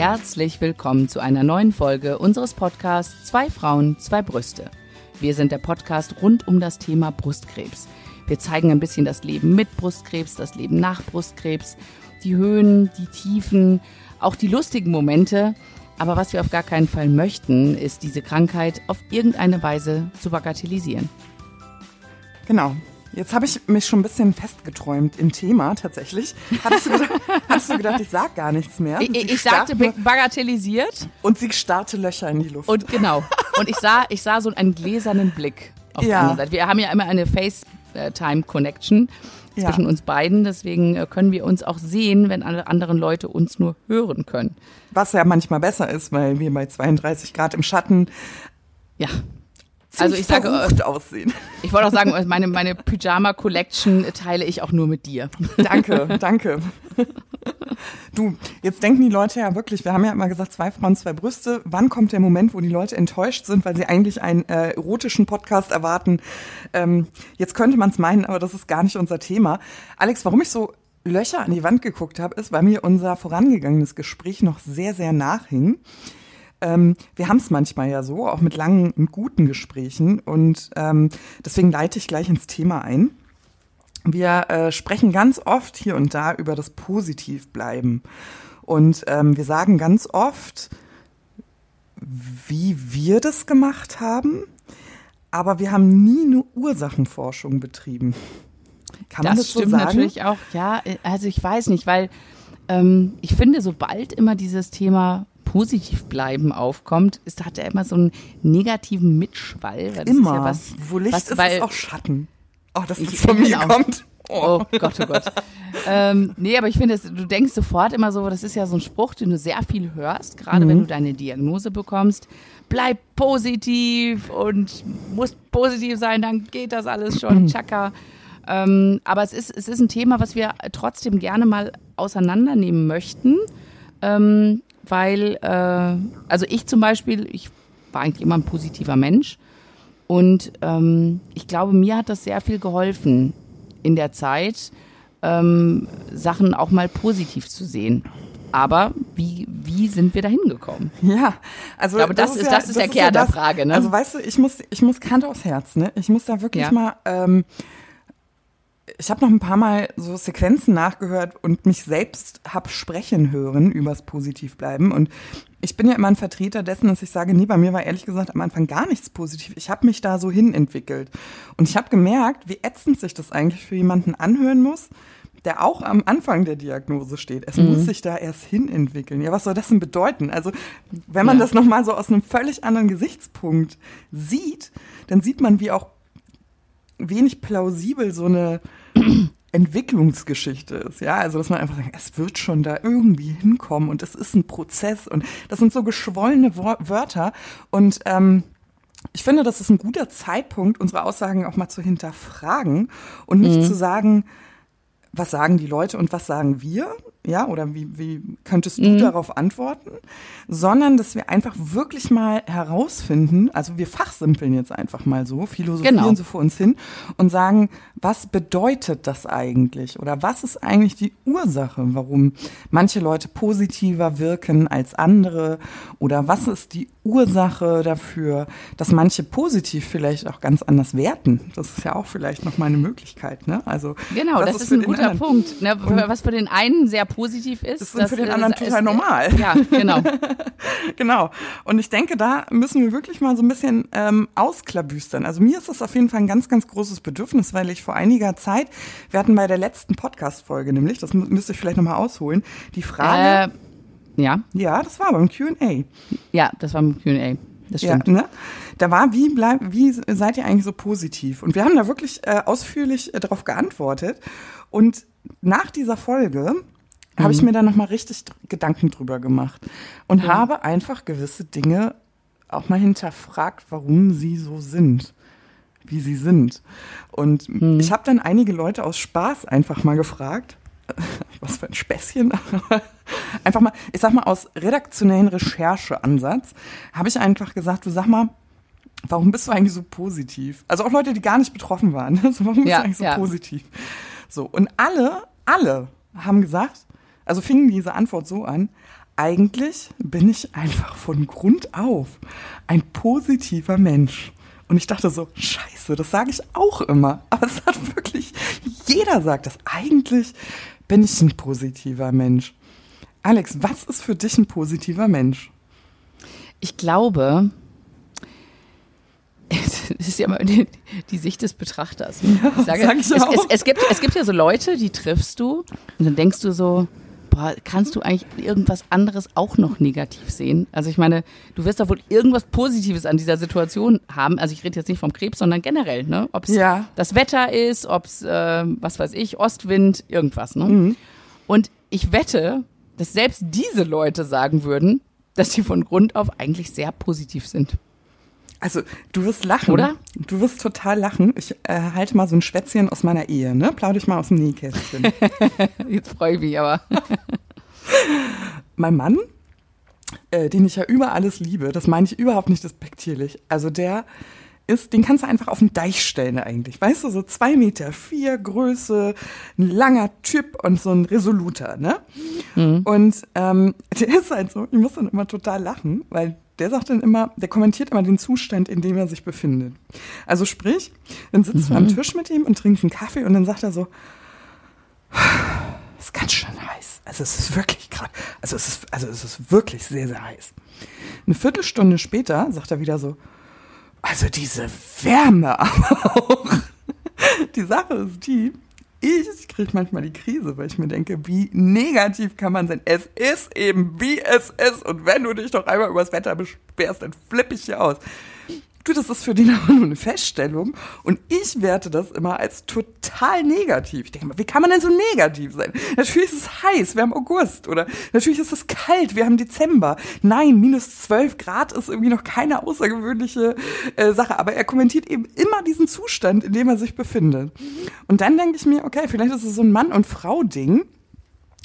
Herzlich willkommen zu einer neuen Folge unseres Podcasts Zwei Frauen, zwei Brüste. Wir sind der Podcast rund um das Thema Brustkrebs. Wir zeigen ein bisschen das Leben mit Brustkrebs, das Leben nach Brustkrebs, die Höhen, die Tiefen, auch die lustigen Momente. Aber was wir auf gar keinen Fall möchten, ist diese Krankheit auf irgendeine Weise zu bagatellisieren. Genau. Jetzt habe ich mich schon ein bisschen festgeträumt im Thema tatsächlich. Hattest du gedacht, hattest du gedacht ich sage gar nichts mehr? Ich, ich sagte bagatellisiert. Und sie starrte Löcher in die Luft. Und genau. Und ich sah, ich sah so einen gläsernen Blick auf ja. der anderen Seite. Wir haben ja immer eine FaceTime-Connection zwischen ja. uns beiden. Deswegen äh, können wir uns auch sehen, wenn alle anderen Leute uns nur hören können. Was ja manchmal besser ist, weil wir bei 32 Grad im Schatten ja also ich sage, äh, aussehen. Ich wollte auch sagen, meine, meine Pyjama Collection teile ich auch nur mit dir. Danke, danke. Du, jetzt denken die Leute ja wirklich, wir haben ja immer gesagt, zwei Frauen, zwei Brüste. Wann kommt der Moment, wo die Leute enttäuscht sind, weil sie eigentlich einen äh, erotischen Podcast erwarten? Ähm, jetzt könnte man es meinen, aber das ist gar nicht unser Thema. Alex, warum ich so Löcher an die Wand geguckt habe, ist, weil mir unser vorangegangenes Gespräch noch sehr, sehr nachhing. Ähm, wir haben es manchmal ja so, auch mit langen und guten Gesprächen. Und ähm, deswegen leite ich gleich ins Thema ein. Wir äh, sprechen ganz oft hier und da über das Positivbleiben. Und ähm, wir sagen ganz oft, wie wir das gemacht haben, aber wir haben nie eine Ursachenforschung betrieben. Kann das man das stimmt so sagen? natürlich auch, ja. Also ich weiß nicht, weil ähm, ich finde, sobald immer dieses Thema positiv bleiben aufkommt, ist, hat er immer so einen negativen Mitschwall. immer. Ja was, Wo Licht was, ist, weil, ist auch Schatten. Oh, dass das von mir genau. kommt. Oh. oh Gott, oh Gott. ähm, nee, aber ich finde, du denkst sofort immer so, das ist ja so ein Spruch, den du sehr viel hörst, gerade mhm. wenn du deine Diagnose bekommst. Bleib positiv und musst positiv sein, dann geht das alles schon. Chaka. Ähm, aber es ist, es ist ein Thema, was wir trotzdem gerne mal auseinandernehmen möchten. Ähm, weil, äh, also ich zum Beispiel, ich war eigentlich immer ein positiver Mensch und ähm, ich glaube, mir hat das sehr viel geholfen in der Zeit, ähm, Sachen auch mal positiv zu sehen. Aber wie, wie sind wir da hingekommen? Ja, also ich glaube, das, das ist, ja, das ist der Kern ja der Frage. Ne? Also weißt du, ich muss, ich muss Kante aufs Herz. Ne? Ich muss da wirklich ja. mal ähm, ich habe noch ein paar Mal so Sequenzen nachgehört und mich selbst hab sprechen hören übers Positivbleiben. Und ich bin ja immer ein Vertreter dessen, dass ich sage, nee, bei mir war ehrlich gesagt am Anfang gar nichts positiv. Ich habe mich da so hin entwickelt. Und ich habe gemerkt, wie ätzend sich das eigentlich für jemanden anhören muss, der auch am Anfang der Diagnose steht. Es mhm. muss sich da erst hin entwickeln. Ja, was soll das denn bedeuten? Also, wenn man ja. das nochmal so aus einem völlig anderen Gesichtspunkt sieht, dann sieht man, wie auch wenig plausibel so eine Entwicklungsgeschichte ist, ja, also dass man einfach sagt, es wird schon da irgendwie hinkommen und es ist ein Prozess und das sind so geschwollene Wörter und ähm, ich finde, das ist ein guter Zeitpunkt, unsere Aussagen auch mal zu hinterfragen und nicht mhm. zu sagen, was sagen die Leute und was sagen wir, ja, oder wie, wie könntest du mhm. darauf antworten, sondern dass wir einfach wirklich mal herausfinden, also wir fachsimpeln jetzt einfach mal so, philosophieren genau. so vor uns hin und sagen, was bedeutet das eigentlich oder was ist eigentlich die Ursache, warum manche Leute positiver wirken als andere oder was ist die Ursache dafür, dass manche positiv vielleicht auch ganz anders werten. Das ist ja auch vielleicht noch mal eine Möglichkeit, ne? Also genau, das ist, ist ein guter Punkt, ne? was für den einen sehr positiv ist. Das ist für den anderen total normal. Ja, genau. genau. Und ich denke, da müssen wir wirklich mal so ein bisschen ähm, ausklabüstern. Also mir ist das auf jeden Fall ein ganz, ganz großes Bedürfnis, weil ich vor einiger Zeit, wir hatten bei der letzten Podcast-Folge nämlich, das müsste ich vielleicht nochmal ausholen, die Frage. Äh, ja. Ja, das war beim Q&A. Ja, das war beim Q&A. Das stimmt. Ja, ne? Da war, wie, bleib, wie seid ihr eigentlich so positiv? Und wir haben da wirklich äh, ausführlich äh, darauf geantwortet. Und nach dieser Folge mhm. habe ich mir da nochmal richtig Gedanken drüber gemacht und mhm. habe einfach gewisse Dinge auch mal hinterfragt, warum sie so sind, wie sie sind. Und mhm. ich habe dann einige Leute aus Spaß einfach mal gefragt, was für ein Späßchen, einfach mal, ich sag mal, aus redaktionellen Rechercheansatz, habe ich einfach gesagt, du sag mal, warum bist du eigentlich so positiv? Also auch Leute, die gar nicht betroffen waren. Also warum bist ja, du eigentlich so ja. positiv? So, und alle, alle haben gesagt, also fingen diese Antwort so an, eigentlich bin ich einfach von Grund auf ein positiver Mensch. Und ich dachte so, scheiße, das sage ich auch immer. Aber es hat wirklich, jeder sagt das. Eigentlich bin ich ein positiver Mensch. Alex, was ist für dich ein positiver Mensch? Ich glaube, es ist ja immer die, die Sicht des Betrachters. Ich sage, sag ich es, es, es, gibt, es gibt ja so Leute, die triffst du und dann denkst du so, boah, kannst du eigentlich irgendwas anderes auch noch negativ sehen? Also ich meine, du wirst doch wohl irgendwas Positives an dieser Situation haben. Also ich rede jetzt nicht vom Krebs, sondern generell, ne? Ob es Ja. das Wetter ist, ob es, äh, was weiß ich, Ostwind, irgendwas, ne? Mhm. Und ich wette, dass selbst diese Leute sagen würden, dass sie von Grund auf eigentlich sehr positiv sind. Also, du wirst lachen. Oder? Du wirst total lachen. Ich äh, halte mal so ein Schwätzchen aus meiner Ehe, ne? Plaude ich mal aus dem Nähkästchen. Jetzt freue ich mich aber. mein Mann, äh, den ich ja über alles liebe, das meine ich überhaupt nicht despektierlich. Also der ist, den kannst du einfach auf den Deich stellen eigentlich. Weißt du, so zwei Meter vier Größe, ein langer Typ und so ein Resoluter, ne? Und ähm, der ist halt so, ich muss dann immer total lachen, weil der sagt dann immer, der kommentiert immer den Zustand, in dem er sich befindet. Also sprich, dann sitzt du am Tisch mit ihm und trinkst einen Kaffee und dann sagt er so, es ist ganz schön heiß. Also es ist wirklich gerade, also es ist, also es ist wirklich sehr, sehr heiß. Eine Viertelstunde später sagt er wieder so, also diese Wärme aber auch. Die Sache ist die, ich kriege manchmal die Krise, weil ich mir denke, wie negativ kann man sein? Es ist eben, wie es ist. Und wenn du dich doch einmal über das Wetter beschwerst, dann flippe ich hier aus. Du, das ist für den aber nur eine Feststellung. Und ich werte das immer als total negativ. Ich denke mal, wie kann man denn so negativ sein? Natürlich ist es heiß, wir haben August. Oder natürlich ist es kalt, wir haben Dezember. Nein, minus 12 Grad ist irgendwie noch keine außergewöhnliche äh, Sache. Aber er kommentiert eben immer diesen Zustand, in dem er sich befindet. Und dann denke ich mir, okay, vielleicht ist es so ein Mann- und Frau-Ding.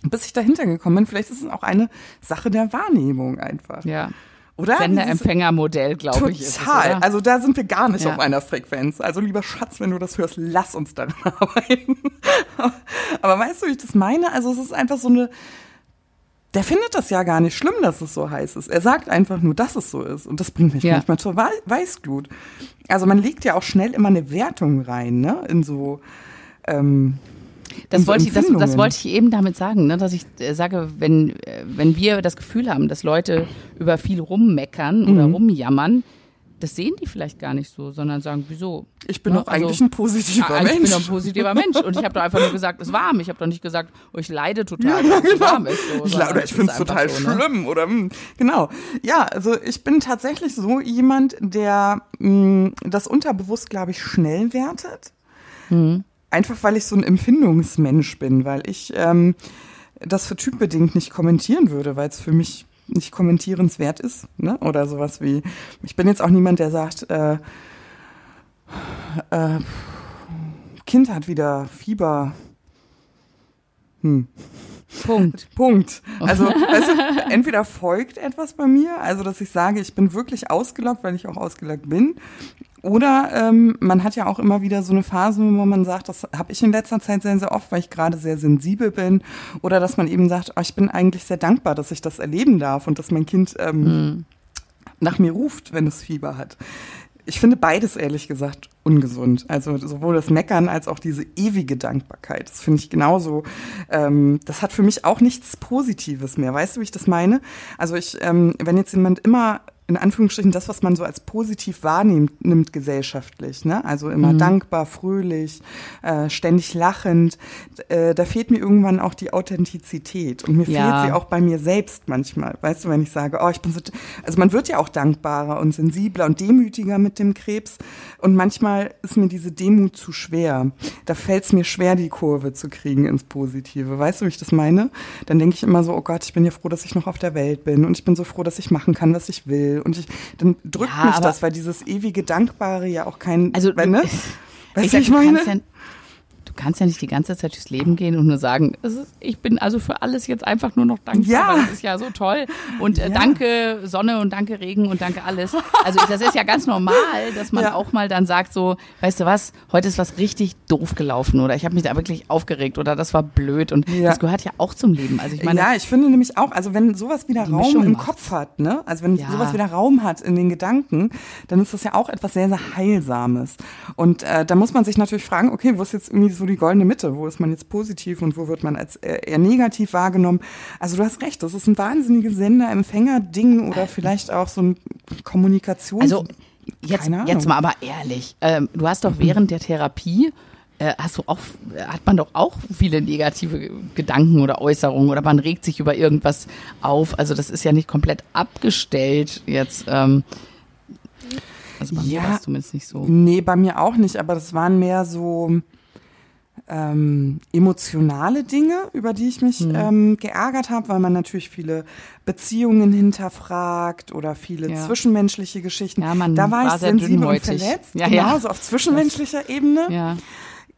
Bis ich dahinter gekommen bin, vielleicht ist es auch eine Sache der Wahrnehmung einfach. Ja. Oder? Sender-Empfänger-Modell, glaube ich. Total. also da sind wir gar nicht Ja. auf einer Frequenz. Also lieber Schatz, wenn du das hörst, lass uns daran arbeiten. Aber weißt du, wie ich das meine? Also es ist einfach so eine. Der findet das ja gar nicht schlimm, dass es so heiß ist. Er sagt einfach nur, dass es so ist. Und das bringt mich Ja. manchmal zur Wei- Weißglut. Also man legt ja auch schnell immer eine Wertung rein, ne? In so. Ähm, Das wollte, ich, das, das wollte ich eben damit sagen, ne? dass ich äh, sage, wenn, äh, wenn wir das Gefühl haben, dass Leute über viel rummeckern oder Mhm. rumjammern, das sehen die vielleicht gar nicht so, sondern sagen, wieso? ich bin Ne? doch eigentlich ein positiver Ah, Mensch. Ich bin doch ein positiver Mensch. Und ich habe doch einfach nur gesagt, es ist warm. Ich habe doch nicht gesagt, oh, ich leide total, weil es so warm ist. So, Ich es ich finde es total so, ne? schlimm oder hm, genau. Ja, also ich bin tatsächlich so jemand, der mh, das unterbewusst, glaube ich, schnell wertet. Mhm. Einfach weil ich so ein Empfindungsmensch bin, weil ich ähm, das für typbedingt nicht kommentieren würde, weil es für mich nicht kommentierenswert ist, ne? Oder sowas wie, ich bin jetzt auch niemand, der sagt, äh, äh, Kind hat wieder Fieber. Hm. Punkt. Punkt. Also, weißt du, entweder folgt etwas bei mir, also dass ich sage, ich bin wirklich ausgelockt, weil ich auch ausgelockt bin. Oder ähm, man hat ja auch immer wieder so eine Phase, wo man sagt, das habe ich in letzter Zeit sehr, sehr oft, weil ich gerade sehr sensibel bin. Oder dass man eben sagt, oh, ich bin eigentlich sehr dankbar, dass ich das erleben darf und dass mein Kind ähm, nach mir ruft, wenn es Fieber hat. Ich finde beides ehrlich gesagt ungesund. Also sowohl das Meckern als auch diese ewige Dankbarkeit. Das finde ich genauso. Ähm, das hat für mich auch nichts Positives mehr. Weißt du, wie ich das meine? Also ich, ähm, wenn jetzt jemand immer in Anführungsstrichen das, was man so als positiv wahrnimmt, nimmt gesellschaftlich, ne? Also immer dankbar, fröhlich, äh, ständig lachend. Äh, da fehlt mir irgendwann auch die Authentizität und mir Ja. fehlt sie auch bei mir selbst manchmal. Weißt du, wenn ich sage, oh, ich bin so, also man wird ja auch dankbarer und sensibler und demütiger mit dem Krebs und manchmal ist mir diese Demut zu schwer. Da fällt es mir schwer, die Kurve zu kriegen ins Positive. Weißt du, wie ich das meine? Dann denke ich immer so, oh Gott, ich bin ja froh, dass ich noch auf der Welt bin und ich bin so froh, dass ich machen kann, was ich will und ich, dann drückt Ja, mich das, weil dieses ewige Dankbare ja auch kein, Also, ne? ich Weißt du, sag, ich meine? ja, kannst ja nicht die ganze Zeit durchs Leben gehen und nur sagen, ist, ich bin also für alles jetzt einfach nur noch dankbar, Ja. das ist ja so toll. Und äh, Ja. danke Sonne und danke Regen und danke alles. Also das ist ja ganz normal, dass man Ja. auch mal dann sagt so, weißt du was, heute ist was richtig doof gelaufen oder ich habe mich da wirklich aufgeregt oder das war blöd und Ja. das gehört ja auch zum Leben. Also ich meine, ja, ich finde nämlich auch, also wenn sowas wieder Raum Mischung im macht's. Kopf hat, ne? Also wenn sowas wieder Raum hat in den Gedanken, dann ist das ja auch etwas sehr, sehr Heilsames. Und äh, da muss man sich natürlich fragen, okay, wo ist jetzt irgendwie so die goldene Mitte? Wo ist man jetzt positiv und wo wird man als äh, eher negativ wahrgenommen? Also du hast recht, das ist ein wahnsinniges Sender-Empfänger-Ding oder vielleicht auch so ein Kommunikations... Also jetzt, jetzt mal aber ehrlich, ähm, du hast doch während der Therapie äh, hast du auch, hat man doch auch viele negative Gedanken oder Äußerungen oder man regt sich über irgendwas auf. Also das ist ja nicht komplett abgestellt jetzt. Ähm, also bei mir Ja. war es zumindest nicht so. Nee, bei mir auch nicht, aber das waren mehr so ähm, emotionale Dinge, über die ich mich Hm. ähm, geärgert habe, weil man natürlich viele Beziehungen hinterfragt oder viele Ja. zwischenmenschliche Geschichten. Ja, man da war, war ich sensibel und verletzt, Ja, genau, ja. so auf zwischenmenschlicher Ebene. Ja.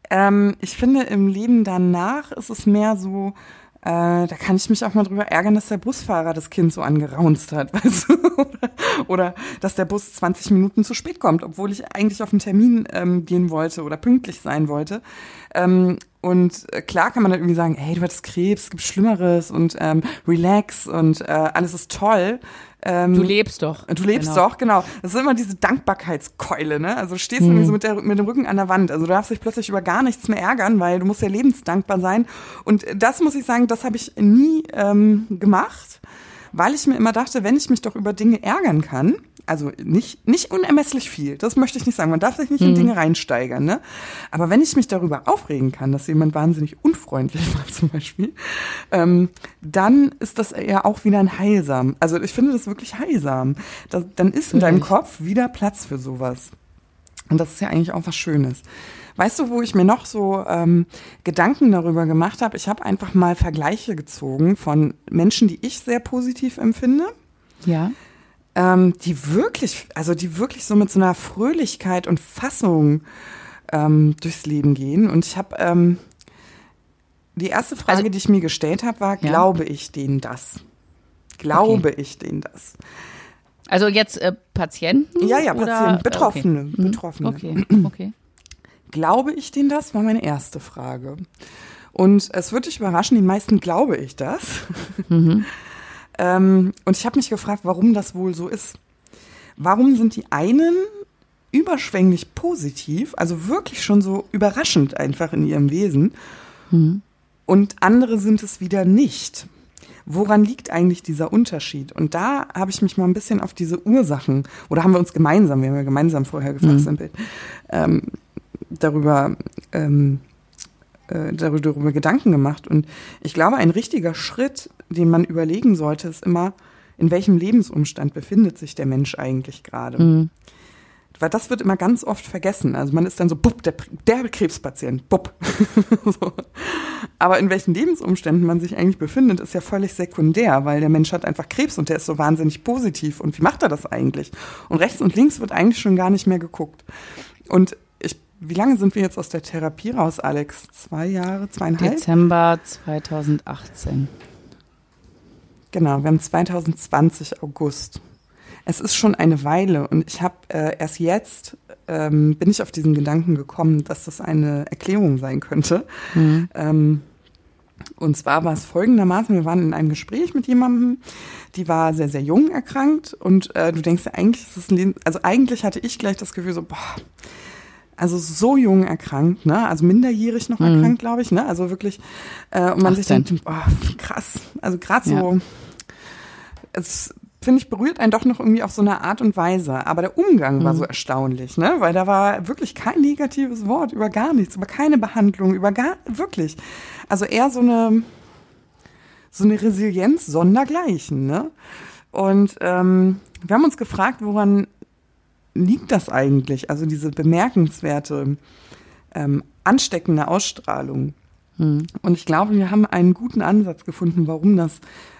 Ähm, ich finde, im Leben danach ist es mehr so, äh, da kann ich mich auch mal drüber ärgern, dass der Busfahrer das Kind so angeraunzt hat, weißt du? oder, dass der Bus 20 Minuten zu spät kommt, obwohl ich eigentlich auf einen Termin ähm, gehen wollte oder pünktlich sein wollte. Ähm, und äh, klar kann man dann irgendwie sagen, hey, du hattest Krebs, es gibt Schlimmeres und ähm, relax und äh, alles ist toll. Ähm, Du lebst doch. Du lebst Genau. doch, genau. Das ist immer diese Dankbarkeitskeule, ne? Also du stehst irgendwie so mit, der, mit dem Rücken an der Wand. Also du darfst dich plötzlich über gar nichts mehr ärgern, weil du musst ja lebensdankbar sein. Und das muss ich sagen, das habe ich nie ähm, gemacht, weil ich mir immer dachte, wenn ich mich doch über Dinge ärgern kann, also nicht, nicht unermesslich viel, das möchte ich nicht sagen, man darf sich nicht in Dinge reinsteigern, ne? Aber wenn ich mich darüber aufregen kann, dass jemand wahnsinnig unfreundlich war zum Beispiel, ähm, dann ist das ja auch wieder ein Heilsam. Also ich finde das wirklich heilsam. Das, dann ist in deinem? Kopf wieder Platz für sowas. Und das ist ja eigentlich auch was Schönes. Weißt du, wo ich mir noch so ähm, Gedanken darüber gemacht habe? Ich habe einfach mal Vergleiche gezogen von Menschen, die ich sehr positiv empfinde, Ja. Ähm, die wirklich, also die wirklich so mit so einer Fröhlichkeit und Fassung ähm, durchs Leben gehen. Und ich habe ähm, die erste Frage, Also- die ich mir gestellt habe, war: Ja. Glaube ich denen das? Glaube ich denen das? Also jetzt äh, Patienten? Ja, ja, oder? Patienten, Betroffene, Okay. Mhm. Betroffene. Okay, okay. Glaube ich denen das? War meine erste Frage. Und es wird dich überraschen, die meisten glaube ich das. ähm, und ich habe mich gefragt, warum das wohl so ist. Warum sind die einen überschwänglich positiv, also wirklich schon so überraschend einfach in ihrem Wesen, und andere sind es wieder nicht? Woran liegt eigentlich dieser Unterschied? Und da habe ich mich mal ein bisschen auf diese Ursachen, oder haben wir uns gemeinsam, wir haben ja gemeinsam vorher gefachsimpelt, ähm, darüber, ähm, äh, darüber, darüber Gedanken gemacht. Und ich glaube, ein richtiger Schritt, den man überlegen sollte, ist immer, in welchem Lebensumstand befindet sich der Mensch eigentlich gerade? Weil das wird immer ganz oft vergessen. Also man ist dann so, bupp, der, der Krebspatient, bupp. so. Aber in welchen Lebensumständen man sich eigentlich befindet, ist ja völlig sekundär, weil der Mensch hat einfach Krebs und der ist so wahnsinnig positiv. Und wie macht er das eigentlich? Und rechts und links wird eigentlich schon gar nicht mehr geguckt. Und ich, wie lange sind wir jetzt aus der Therapie raus, Alex? Zwei Jahre, zweieinhalb? Dezember 2018. Genau, wir haben 2020 August. Es ist schon eine Weile und ich habe äh, erst jetzt ähm, bin ich auf diesen Gedanken gekommen, dass das eine Erklärung sein könnte. Ähm, und zwar war es folgendermaßen, wir waren in einem Gespräch mit jemandem, die war sehr, sehr jung erkrankt und äh, du denkst ja, eigentlich ist es ein Leben, also eigentlich hatte ich gleich das Gefühl so, boah, also so jung erkrankt, ne? Also minderjährig noch erkrankt, glaube ich, ne? Also wirklich, äh, und man sich 18. denkt, boah, krass. Also gerade Ja. Es finde ich berührt einen doch noch irgendwie auf so eine Art und Weise. Aber der Umgang war so erstaunlich, ne? Weil da war wirklich kein negatives Wort über gar nichts, über keine Behandlung, über gar wirklich. Also eher so eine so eine Resilienz sondergleichen, ne? Und ähm, wir haben uns gefragt, woran liegt das eigentlich? Also diese bemerkenswerte, ähm, ansteckende Ausstrahlung. Und ich glaube, wir haben einen guten Ansatz gefunden, warum das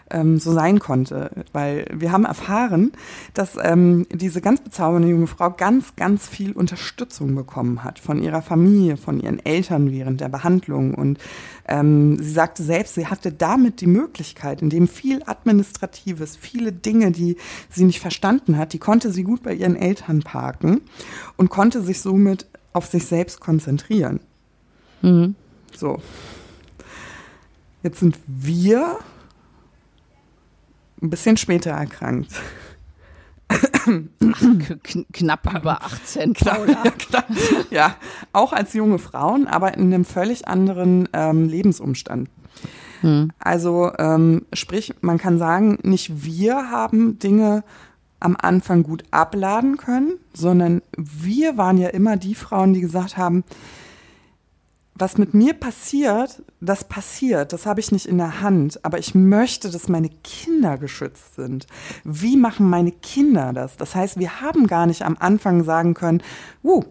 ähm, so sein konnte. Weil wir haben erfahren, dass ähm, diese ganz bezaubernde junge Frau ganz, ganz viel Unterstützung bekommen hat von ihrer Familie, von ihren Eltern während der Behandlung. Und ähm, sie sagte selbst, sie hatte damit die Möglichkeit, indem viel Administratives, viele Dinge, die sie nicht verstanden hat, die konnte sie gut bei ihren Eltern parken und konnte sich somit auf sich selbst konzentrieren. Mhm. So. Jetzt sind wir ein bisschen später erkrankt. knapp über 18, Knapp, ja, knapp, ja, auch als junge Frauen, aber in einem völlig anderen ähm, Lebensumstand. Hm. Also ähm, sprich, man kann sagen, nicht wir haben Dinge am Anfang gut abladen können, sondern wir waren ja immer die Frauen, die gesagt haben, was mit mir passiert, das passiert. Das habe ich nicht in der Hand. Aber ich möchte, dass meine Kinder geschützt sind. Wie machen meine Kinder das? Das heißt, wir haben gar nicht am Anfang sagen können, uh,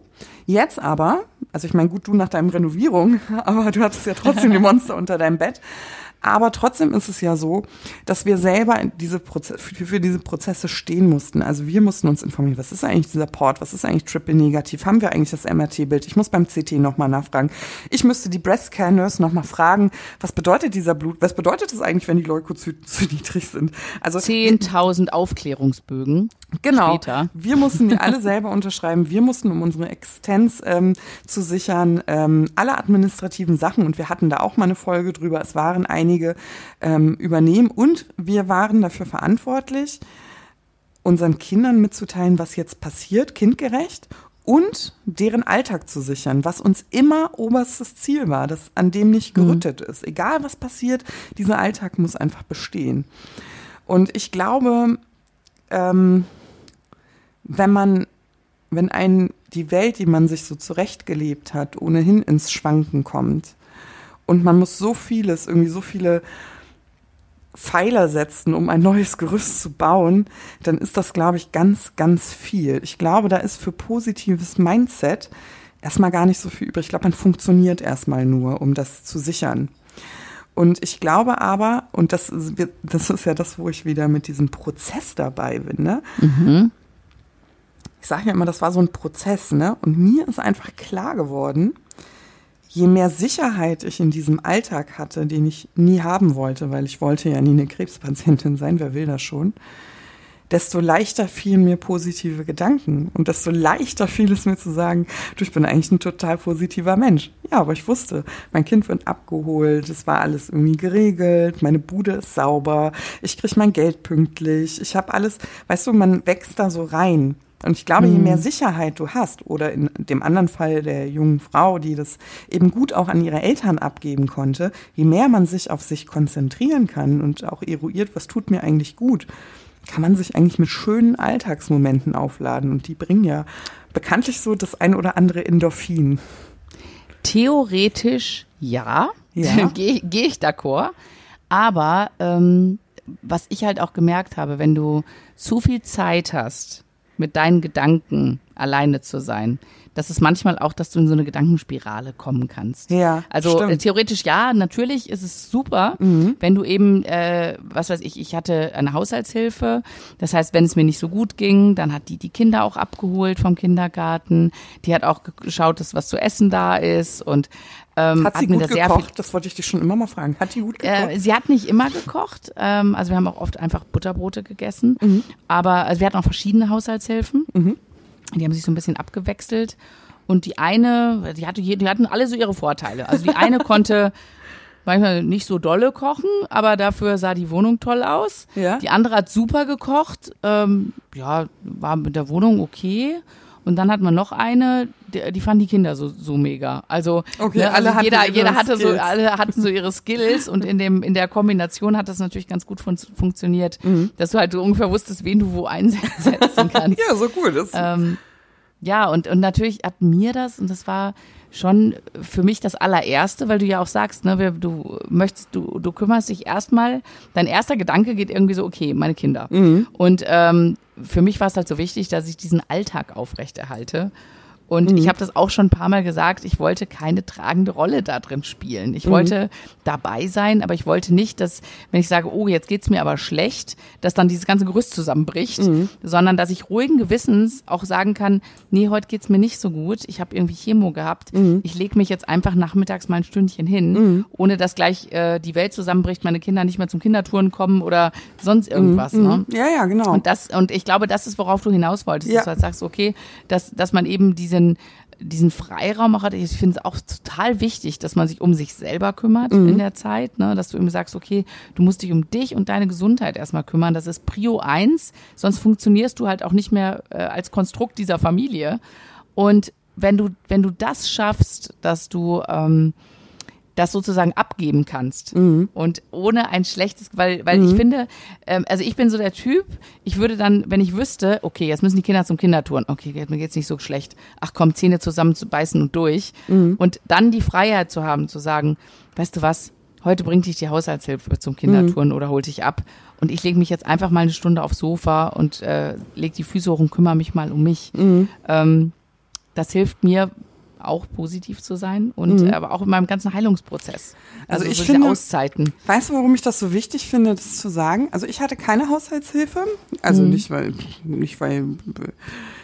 jetzt aber, also ich meine, gut, du nach deinem Renovierung, aber du hattest ja trotzdem die Monster unter deinem Bett. Aber trotzdem ist es ja so, dass wir selber diese Proze für, diese Prozesse stehen mussten. Also wir mussten uns informieren, was ist eigentlich dieser Port, was ist eigentlich Triple Negativ, haben wir eigentlich das MRT-Bild? Ich muss beim CT nochmal nachfragen. Ich müsste die Breast Care Nurse nochmal fragen, was bedeutet dieser Blut, was bedeutet es eigentlich, wenn die Leukozyten zu niedrig sind? Also 10.000 Aufklärungsbögen. Genau. Später. Wir mussten die alle selber unterschreiben. Wir mussten, um unsere Existenz ähm, zu sichern, ähm, alle administrativen Sachen, und wir hatten da auch mal eine Folge drüber, es waren einige, ähm, übernehmen. Und wir waren dafür verantwortlich, unseren Kindern mitzuteilen, was jetzt passiert, kindgerecht, und deren Alltag zu sichern, was uns immer oberstes Ziel war, das an dem nicht mhm. gerüttet mhm. ist. Egal was passiert, dieser Alltag muss einfach bestehen. Und ich glaube, ähm, wenn man, wenn einen die Welt, die man sich so zurechtgelebt hat, ohnehin ins Schwanken kommt und man muss so vieles, irgendwie so viele Pfeiler setzen, um ein neues Gerüst zu bauen, dann ist das, glaube ich, ganz, ganz viel. Ich glaube, da ist für positives Mindset erstmal gar nicht so viel übrig. Ich glaube, man funktioniert erstmal nur, um das zu sichern. Und ich glaube aber, und das ist, das ist ja das, wo ich wieder mit diesem Prozess dabei bin, ne? Mhm ich sage ja immer, das war so ein Prozess, ne? Und mir ist einfach klar geworden, je mehr Sicherheit ich in diesem Alltag hatte, den ich nie haben wollte, weil ich wollte ja nie eine Krebspatientin sein, wer will das schon, desto leichter fielen mir positive Gedanken und desto leichter fiel es mir zu sagen, du, ich bin eigentlich ein total positiver Mensch. Ja, aber ich wusste, mein Kind wird abgeholt, es war alles irgendwie geregelt, meine Bude ist sauber, ich kriege mein Geld pünktlich, ich habe alles, weißt du, man wächst da so rein. Und ich glaube, je mehr mhm. Sicherheit du hast, oder in dem anderen Fall der jungen Frau, die das eben gut auch an ihre Eltern abgeben konnte, je mehr man sich auf sich konzentrieren kann und auch eruiert, was tut mir eigentlich gut, kann man sich eigentlich mit schönen Alltagsmomenten aufladen. Und die bringen ja bekanntlich so das ein oder andere Endorphin. Theoretisch ja, ja. gehe geh ich d'accord. Aber ähm, was ich halt auch gemerkt habe, wenn du zu viel Zeit hast, mit deinen Gedanken alleine zu sein. Das ist manchmal auch, dass du in so eine Gedankenspirale kommen kannst. Ja. Also äh, theoretisch ja, natürlich ist es super, mhm. wenn du eben, äh, was weiß ich, ich hatte eine Haushaltshilfe. Das heißt, wenn es mir nicht so gut ging, dann hat die die Kinder auch abgeholt vom Kindergarten. Die hat auch geschaut, dass was zu essen da ist und ähm, hat sie gut gekocht? Das wollte ich dich schon immer mal fragen. Hat die gut gekocht? Äh, sie hat nicht immer gekocht. Ähm, also wir haben auch oft einfach Butterbrote gegessen. Mhm. Aber also wir hatten auch verschiedene Haushaltshilfen. Mhm. Die haben sich so ein bisschen abgewechselt. Und die eine, die, hatte, die hatten alle so ihre Vorteile. Also die eine konnte manchmal nicht so dolle kochen, aber dafür sah die Wohnung toll aus. Ja. Die andere hat super gekocht. Ähm, ja, war mit der Wohnung okay. Und dann hat man noch eine, die, die fanden die Kinder so, so mega. Also, okay, ne, also jeder, jeder hatte Skills. so, alle hatten so ihre Skills und in dem, in der Kombination hat das natürlich ganz gut fun funktioniert, mhm. dass du halt so ungefähr wusstest, wen du wo einsetzen kannst. ja, so cool. Das ähm, ja, und, und natürlich hat mir das, und das war schon für mich das allererste, weil du ja auch sagst, ne, du möchtest, du, du kümmerst dich erstmal, dein erster Gedanke geht irgendwie so, okay, meine Kinder. Mhm. Und ähm, für mich war es halt so wichtig, dass ich diesen Alltag aufrechterhalte. Und mhm. ich habe das auch schon ein paar Mal gesagt, ich wollte keine tragende Rolle da drin spielen. Ich mhm. wollte dabei sein, aber ich wollte nicht, dass, wenn ich sage, oh, jetzt geht's mir aber schlecht, dass dann dieses ganze Gerüst zusammenbricht, mhm. sondern dass ich ruhigen Gewissens auch sagen kann, nee, heute geht's mir nicht so gut, ich habe irgendwie Chemo gehabt, mhm. ich lege mich jetzt einfach nachmittags mal ein Stündchen hin, mhm. ohne dass gleich äh, die Welt zusammenbricht, meine Kinder nicht mehr zum Kindertouren kommen oder sonst irgendwas. Mhm. Ne? Ja, ja, genau. Und das, und ich glaube, das ist, worauf du hinaus wolltest, ja. dass du halt sagst, okay, dass, dass man eben diesen diesen Freiraum auch hat. Ich finde es auch total wichtig, dass man sich um sich selber kümmert mhm. in der Zeit, ne? dass du eben sagst, okay, du musst dich um dich und deine Gesundheit erstmal kümmern. Das ist Prio eins, sonst funktionierst du halt auch nicht mehr äh, als Konstrukt dieser Familie. Und wenn du, wenn du das schaffst, dass du ähm, das sozusagen abgeben kannst. Mhm. Und ohne ein schlechtes, weil, weil mhm. ich finde, ähm, also ich bin so der Typ, ich würde dann, wenn ich wüsste, okay, jetzt müssen die Kinder zum Kindertouren, okay, mir geht's nicht so schlecht, ach komm, Zähne zusammen zu beißen und durch. Mhm. Und dann die Freiheit zu haben, zu sagen, weißt du was, heute bringt dich die Haushaltshilfe zum Kindertouren mhm. oder holt dich ab. Und ich lege mich jetzt einfach mal eine Stunde aufs Sofa und äh, lege die Füße hoch und kümmere mich mal um mich. Mhm. Ähm, das hilft mir auch positiv zu sein und mhm. aber auch in meinem ganzen Heilungsprozess. Also, also ich so finde Auszeiten. Weißt du, warum ich das so wichtig finde, das zu sagen? Also ich hatte keine Haushaltshilfe, also mhm. nicht weil nicht weil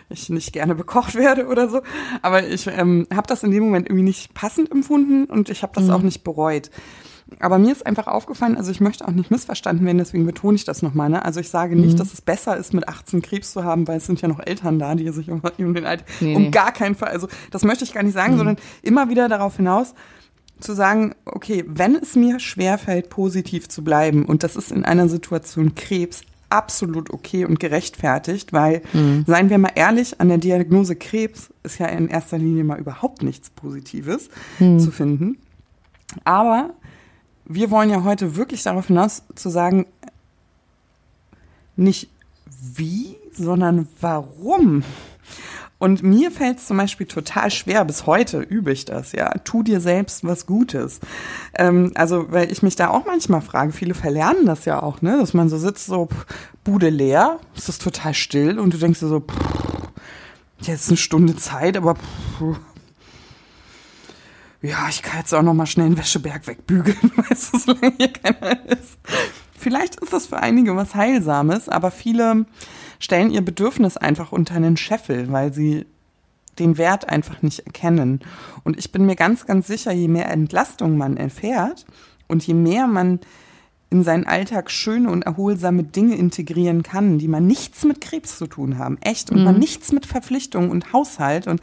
ich nicht gerne bekocht werde oder so, aber ich ähm, habe das in dem Moment irgendwie nicht passend empfunden und ich habe das mhm. auch nicht bereut. Aber mir ist einfach aufgefallen, also ich möchte auch nicht missverstanden werden, deswegen betone ich das nochmal. Ne? Also ich sage nicht, mhm. dass es besser ist, mit 18 Krebs zu haben, weil es sind ja noch Eltern da, die sich um, um den Alter, nee, um gar keinen Fall, also das möchte ich gar nicht sagen, mhm. sondern immer wieder darauf hinaus, zu sagen, okay, wenn es mir schwerfällt, positiv zu bleiben, und das ist in einer Situation Krebs absolut okay und gerechtfertigt, weil, mhm. seien wir mal ehrlich, an der Diagnose Krebs ist ja in erster Linie mal überhaupt nichts Positives mhm. zu finden. Aber wir wollen ja heute wirklich darauf hinaus zu sagen, nicht wie, sondern warum. Und mir fällt es zum Beispiel total schwer, bis heute übe ich das, ja. Tu dir selbst was Gutes. Ähm, also, weil ich mich da auch manchmal frage, viele verlernen das ja auch, ne, dass man so sitzt, so pff, Bude leer, es ist total still und du denkst dir so, pff, jetzt eine Stunde Zeit, aber pff, ja, ich kann jetzt auch noch mal schnell einen Wäscheberg wegbügeln, weißt du, solange hier keiner ist. Vielleicht ist das für einige was Heilsames, aber viele stellen ihr Bedürfnis einfach unter einen Scheffel, weil sie den Wert einfach nicht erkennen. Und ich bin mir ganz, ganz sicher, je mehr Entlastung man erfährt und je mehr man in seinen Alltag schöne und erholsame Dinge integrieren kann, die man nichts mit Krebs zu tun haben, echt, und mhm. man nichts mit Verpflichtungen und Haushalt und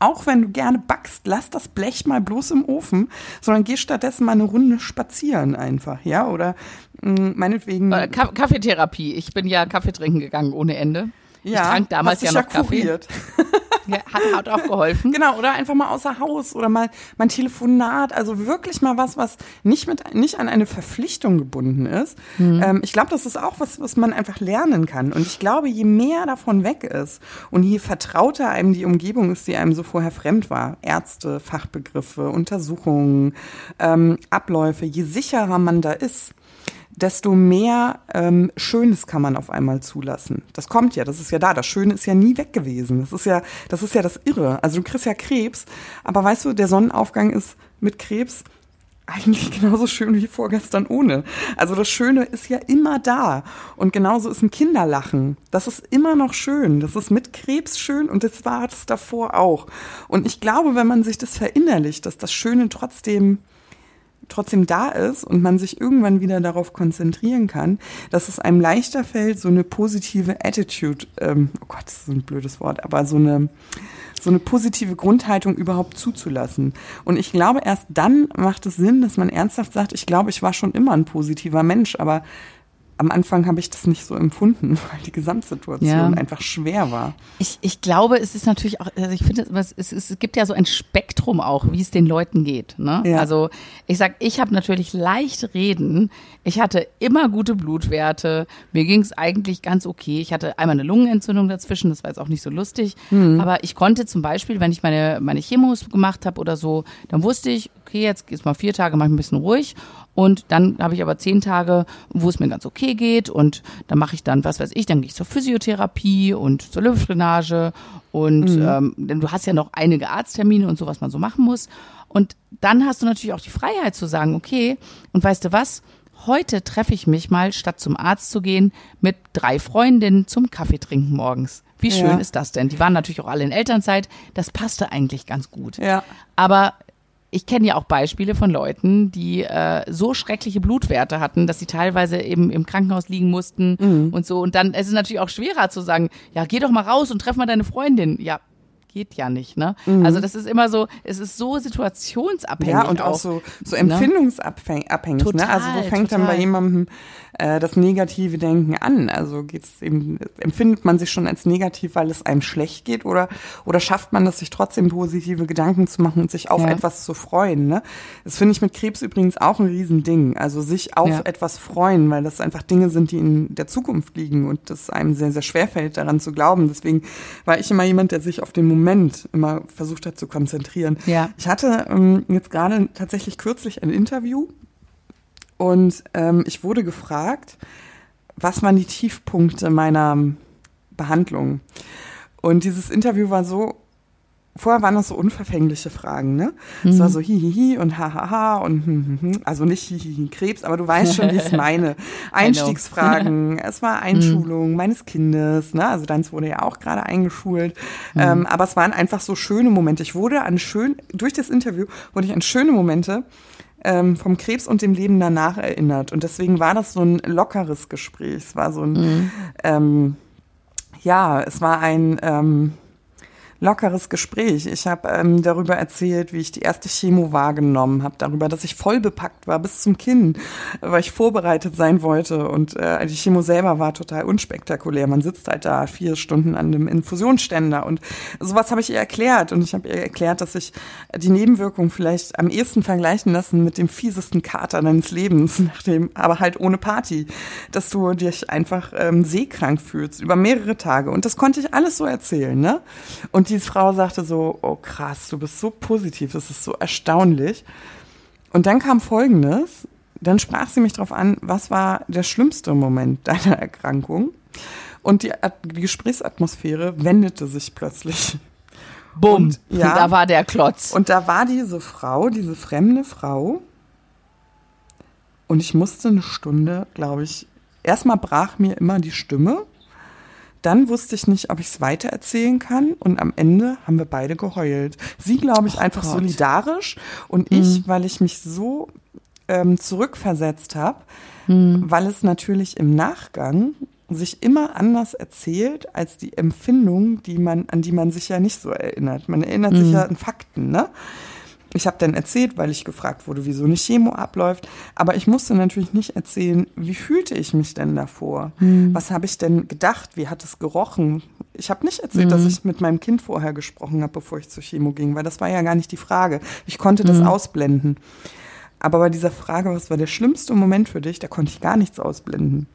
auch wenn du gerne backst, lass das Blech mal bloß im Ofen, sondern geh stattdessen mal eine Runde spazieren einfach, ja, oder mh, mm, meinetwegen. Äh, Kaffeetherapie. Ich bin ja Kaffee trinken gegangen ohne Ende. Ja, ich trank damals ja noch Kaffee. Ja, hat, hat auch geholfen. Genau, oder einfach mal außer Haus oder mal mein Telefonat. Also wirklich mal was, was nicht mit nicht an eine Verpflichtung gebunden ist. Mhm. Ähm, ich glaube, das ist auch was, was man einfach lernen kann. Und ich glaube, je mehr davon weg ist und je vertrauter einem die Umgebung ist, die einem so vorher fremd war, Ärzte, Fachbegriffe, Untersuchungen, ähm, Abläufe, je sicherer man da ist, desto mehr ähm, Schönes kann man auf einmal zulassen. Das kommt ja, das ist ja da. Das Schöne ist ja nie weg gewesen. Das ist ja, das ist ja das Irre. Also du kriegst ja Krebs, aber weißt du, der Sonnenaufgang ist mit Krebs eigentlich genauso schön wie vorgestern ohne. Also das Schöne ist ja immer da. Und genauso ist ein Kinderlachen. Das ist immer noch schön. Das ist mit Krebs schön und das war es davor auch. Und ich glaube, wenn man sich das verinnerlicht, dass das Schöne trotzdem trotzdem da ist und man sich irgendwann wieder darauf konzentrieren kann, dass es einem leichter fällt, so eine positive Attitude, ähm, oh Gott, das ist ein blödes Wort, aber so eine, so eine positive Grundhaltung überhaupt zuzulassen. Und ich glaube, erst dann macht es Sinn, dass man ernsthaft sagt, ich glaube, ich war schon immer ein positiver Mensch, aber am Anfang habe ich das nicht so empfunden, weil die Gesamtsituation ja. einfach schwer war. Ich, ich glaube, es ist natürlich auch, also ich finde, es, es, es gibt ja so ein Spektrum auch, wie es den Leuten geht. Ne? Ja. Also ich sag, ich habe natürlich leicht reden. Ich hatte immer gute Blutwerte. Mir ging es eigentlich ganz okay. Ich hatte einmal eine Lungenentzündung dazwischen, das war jetzt auch nicht so lustig. Mhm. Aber ich konnte zum Beispiel, wenn ich meine, meine Chemos gemacht habe oder so, dann wusste ich, okay, jetzt geht's mal vier Tage, mach ich ein bisschen ruhig Und dann habe ich aber zehn Tage, wo es mir ganz okay geht. Und dann mache ich dann, was weiß ich, dann gehe ich zur Physiotherapie und zur Lymphdrainage. Und mhm. ähm, denn du hast ja noch einige Arzttermine und so, was man so machen muss. Und dann hast du natürlich auch die Freiheit zu sagen, okay, und weißt du was? Heute treffe ich mich mal, statt zum Arzt zu gehen, mit drei Freundinnen zum Kaffee trinken morgens. Wie schön ja. ist das denn? Die waren natürlich auch alle in Elternzeit. Das passte eigentlich ganz gut. Ja. Aber ich kenne ja auch Beispiele von Leuten, die äh, so schreckliche Blutwerte hatten, dass sie teilweise eben im Krankenhaus liegen mussten mhm. und so. Und dann es ist es natürlich auch schwerer zu sagen, ja, geh doch mal raus und treff mal deine Freundin. Ja, geht ja nicht, ne? Mhm. Also das ist immer so, es ist so situationsabhängig. Ja, und auch, auch so, so ne? empfindungsabhängig, total, ne? Also wo fängt total. dann bei jemandem äh, das negative Denken an? Also geht's eben, empfindet man sich schon als negativ, weil es einem schlecht geht oder, oder schafft man es, sich trotzdem positive Gedanken zu machen und sich auf ja. etwas zu freuen, ne? Das finde ich mit Krebs übrigens auch ein Riesending. Also sich auf ja. etwas freuen, weil das einfach Dinge sind, die in der Zukunft liegen und das einem sehr, sehr schwer fällt, daran zu glauben. Deswegen war ich immer jemand, der sich auf den Moment Moment immer versucht hat zu konzentrieren. Ja. Ich hatte ähm, jetzt gerade tatsächlich kürzlich ein Interview und ähm, ich wurde gefragt, was waren die Tiefpunkte meiner Behandlung? Und dieses Interview war so vorher waren das so unverfängliche Fragen, ne? Es war mhm. so hihihi und hahaha und hm, hm, hm. also nicht hihihi Krebs, aber du weißt schon, wie ich es meine. Einstiegsfragen, es war Einschulung meines Kindes, ne? Also deins wurde ja auch gerade eingeschult. Mhm. Ähm, aber es waren einfach so schöne Momente. Ich wurde an schön, durch das Interview wurde ich an schöne Momente ähm, vom Krebs und dem Leben danach erinnert. Und deswegen war das so ein lockeres Gespräch. Es war so ein, mhm. ähm, ja, es war ein, ähm, lockeres Gespräch. Ich habe ähm, darüber erzählt, wie ich die erste Chemo wahrgenommen habe, darüber, dass ich voll bepackt war bis zum Kinn, weil ich vorbereitet sein wollte. Und äh, die Chemo selber war total unspektakulär. Man sitzt halt da vier Stunden an dem Infusionsständer und sowas habe ich ihr erklärt. Und ich habe ihr erklärt, dass ich die Nebenwirkungen vielleicht am ehesten vergleichen lassen mit dem fiesesten Kater deines Lebens, nachdem, aber halt ohne Party, dass du dich einfach ähm, seekrank fühlst über mehrere Tage. Und das konnte ich alles so erzählen, ne? Und die Frau sagte so, oh krass, du bist so positiv, das ist so erstaunlich. Und dann kam Folgendes, dann sprach sie mich darauf an, was war der schlimmste Moment deiner Erkrankung? Und die, die Gesprächsatmosphäre wendete sich plötzlich. Bumm, und, ja, da war der Klotz. Und da war diese Frau, diese fremde Frau. Und ich musste eine Stunde, glaube ich, erstmal brach mir immer die Stimme. Dann wusste ich nicht, ob ich es weitererzählen kann. Und am Ende haben wir beide geheult. Sie, glaube ich, oh einfach Gott. solidarisch und mhm. ich, weil ich mich so ähm, zurückversetzt habe, mhm. weil es natürlich im Nachgang sich immer anders erzählt als die Empfindung, die man, an die man sich ja nicht so erinnert. Man erinnert mhm. sich ja an Fakten, ne? Ich habe dann erzählt, weil ich gefragt wurde, wieso eine Chemo abläuft. Aber ich musste natürlich nicht erzählen, wie fühlte ich mich denn davor? Mhm. Was habe ich denn gedacht? Wie hat es gerochen? Ich habe nicht erzählt, mhm. dass ich mit meinem Kind vorher gesprochen habe, bevor ich zur Chemo ging, weil das war ja gar nicht die Frage. Ich konnte das mhm. ausblenden. Aber bei dieser Frage, was war der schlimmste Moment für dich, da konnte ich gar nichts ausblenden.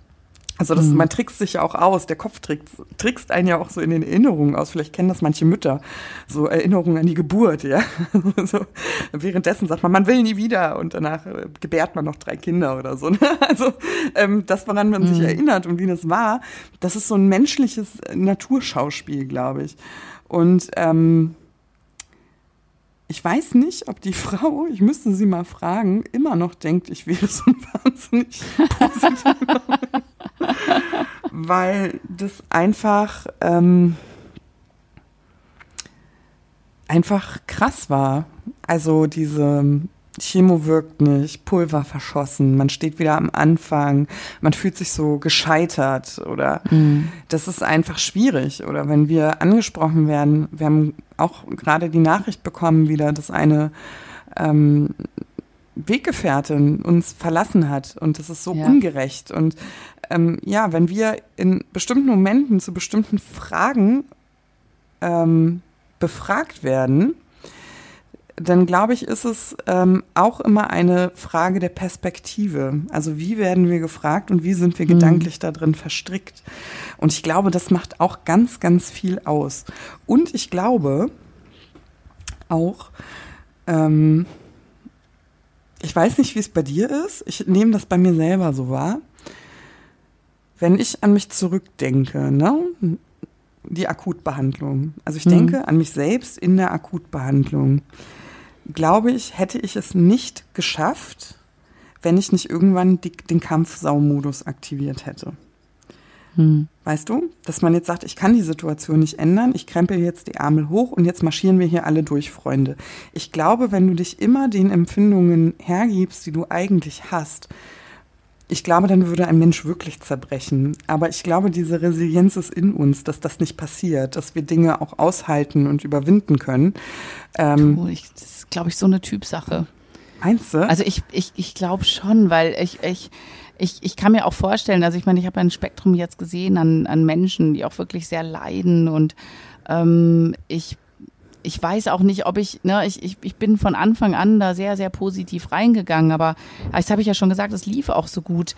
Also das, mhm. man trickst sich ja auch aus. Der Kopf trickst, trickst einen ja auch so in den Erinnerungen aus. Vielleicht kennen das manche Mütter. So Erinnerungen an die Geburt, ja. so, währenddessen sagt man, man will nie wieder und danach äh, gebärt man noch drei Kinder oder so. Ne? Also ähm, das, woran man mhm. sich erinnert und wie das war, das ist so ein menschliches Naturschauspiel, glaube ich. Und ähm, ich weiß nicht, ob die Frau, ich müsste sie mal fragen, immer noch denkt, ich wäre so ein wahnsinnig positiver Weil das einfach, ähm, einfach krass war. Also diese Chemo wirkt nicht, Pulver verschossen, man steht wieder am Anfang, man fühlt sich so gescheitert oder mhm. das ist einfach schwierig. Oder wenn wir angesprochen werden, wir haben auch gerade die Nachricht bekommen wieder, dass eine ähm, Weggefährtin uns verlassen hat und das ist so ja. ungerecht. Und ähm, ja, wenn wir in bestimmten Momenten zu bestimmten Fragen ähm, befragt werden, dann glaube ich, ist es ähm, auch immer eine Frage der Perspektive. Also wie werden wir gefragt und wie sind wir mhm. gedanklich da drin verstrickt? Und ich glaube, das macht auch ganz, ganz viel aus. Und ich glaube auch, ähm, ich weiß nicht, wie es bei dir ist. Ich nehme das bei mir selber so wahr. Wenn ich an mich zurückdenke, ne? Die Akutbehandlung. Also ich mhm. denke an mich selbst in der Akutbehandlung. Glaube ich, hätte ich es nicht geschafft, wenn ich nicht irgendwann die, den Kampfsaumodus aktiviert hätte. Hm. Weißt du, dass man jetzt sagt, ich kann die Situation nicht ändern, ich krempel jetzt die Ärmel hoch und jetzt marschieren wir hier alle durch, Freunde. Ich glaube, wenn du dich immer den Empfindungen hergibst, die du eigentlich hast, ich glaube, dann würde ein Mensch wirklich zerbrechen. Aber ich glaube, diese Resilienz ist in uns, dass das nicht passiert, dass wir Dinge auch aushalten und überwinden können. Ähm, du, ich, das ist, glaube ich, so eine Typsache. Meinst du? Also ich, ich, ich glaube schon, weil ich, ich, ich, ich kann mir auch vorstellen, also ich meine, ich habe ein Spektrum jetzt gesehen an, an Menschen, die auch wirklich sehr leiden und ähm, ich ich weiß auch nicht, ob ich, ne, ich, ich, ich bin von Anfang an da sehr, sehr positiv reingegangen, aber das habe ich ja schon gesagt, es lief auch so gut.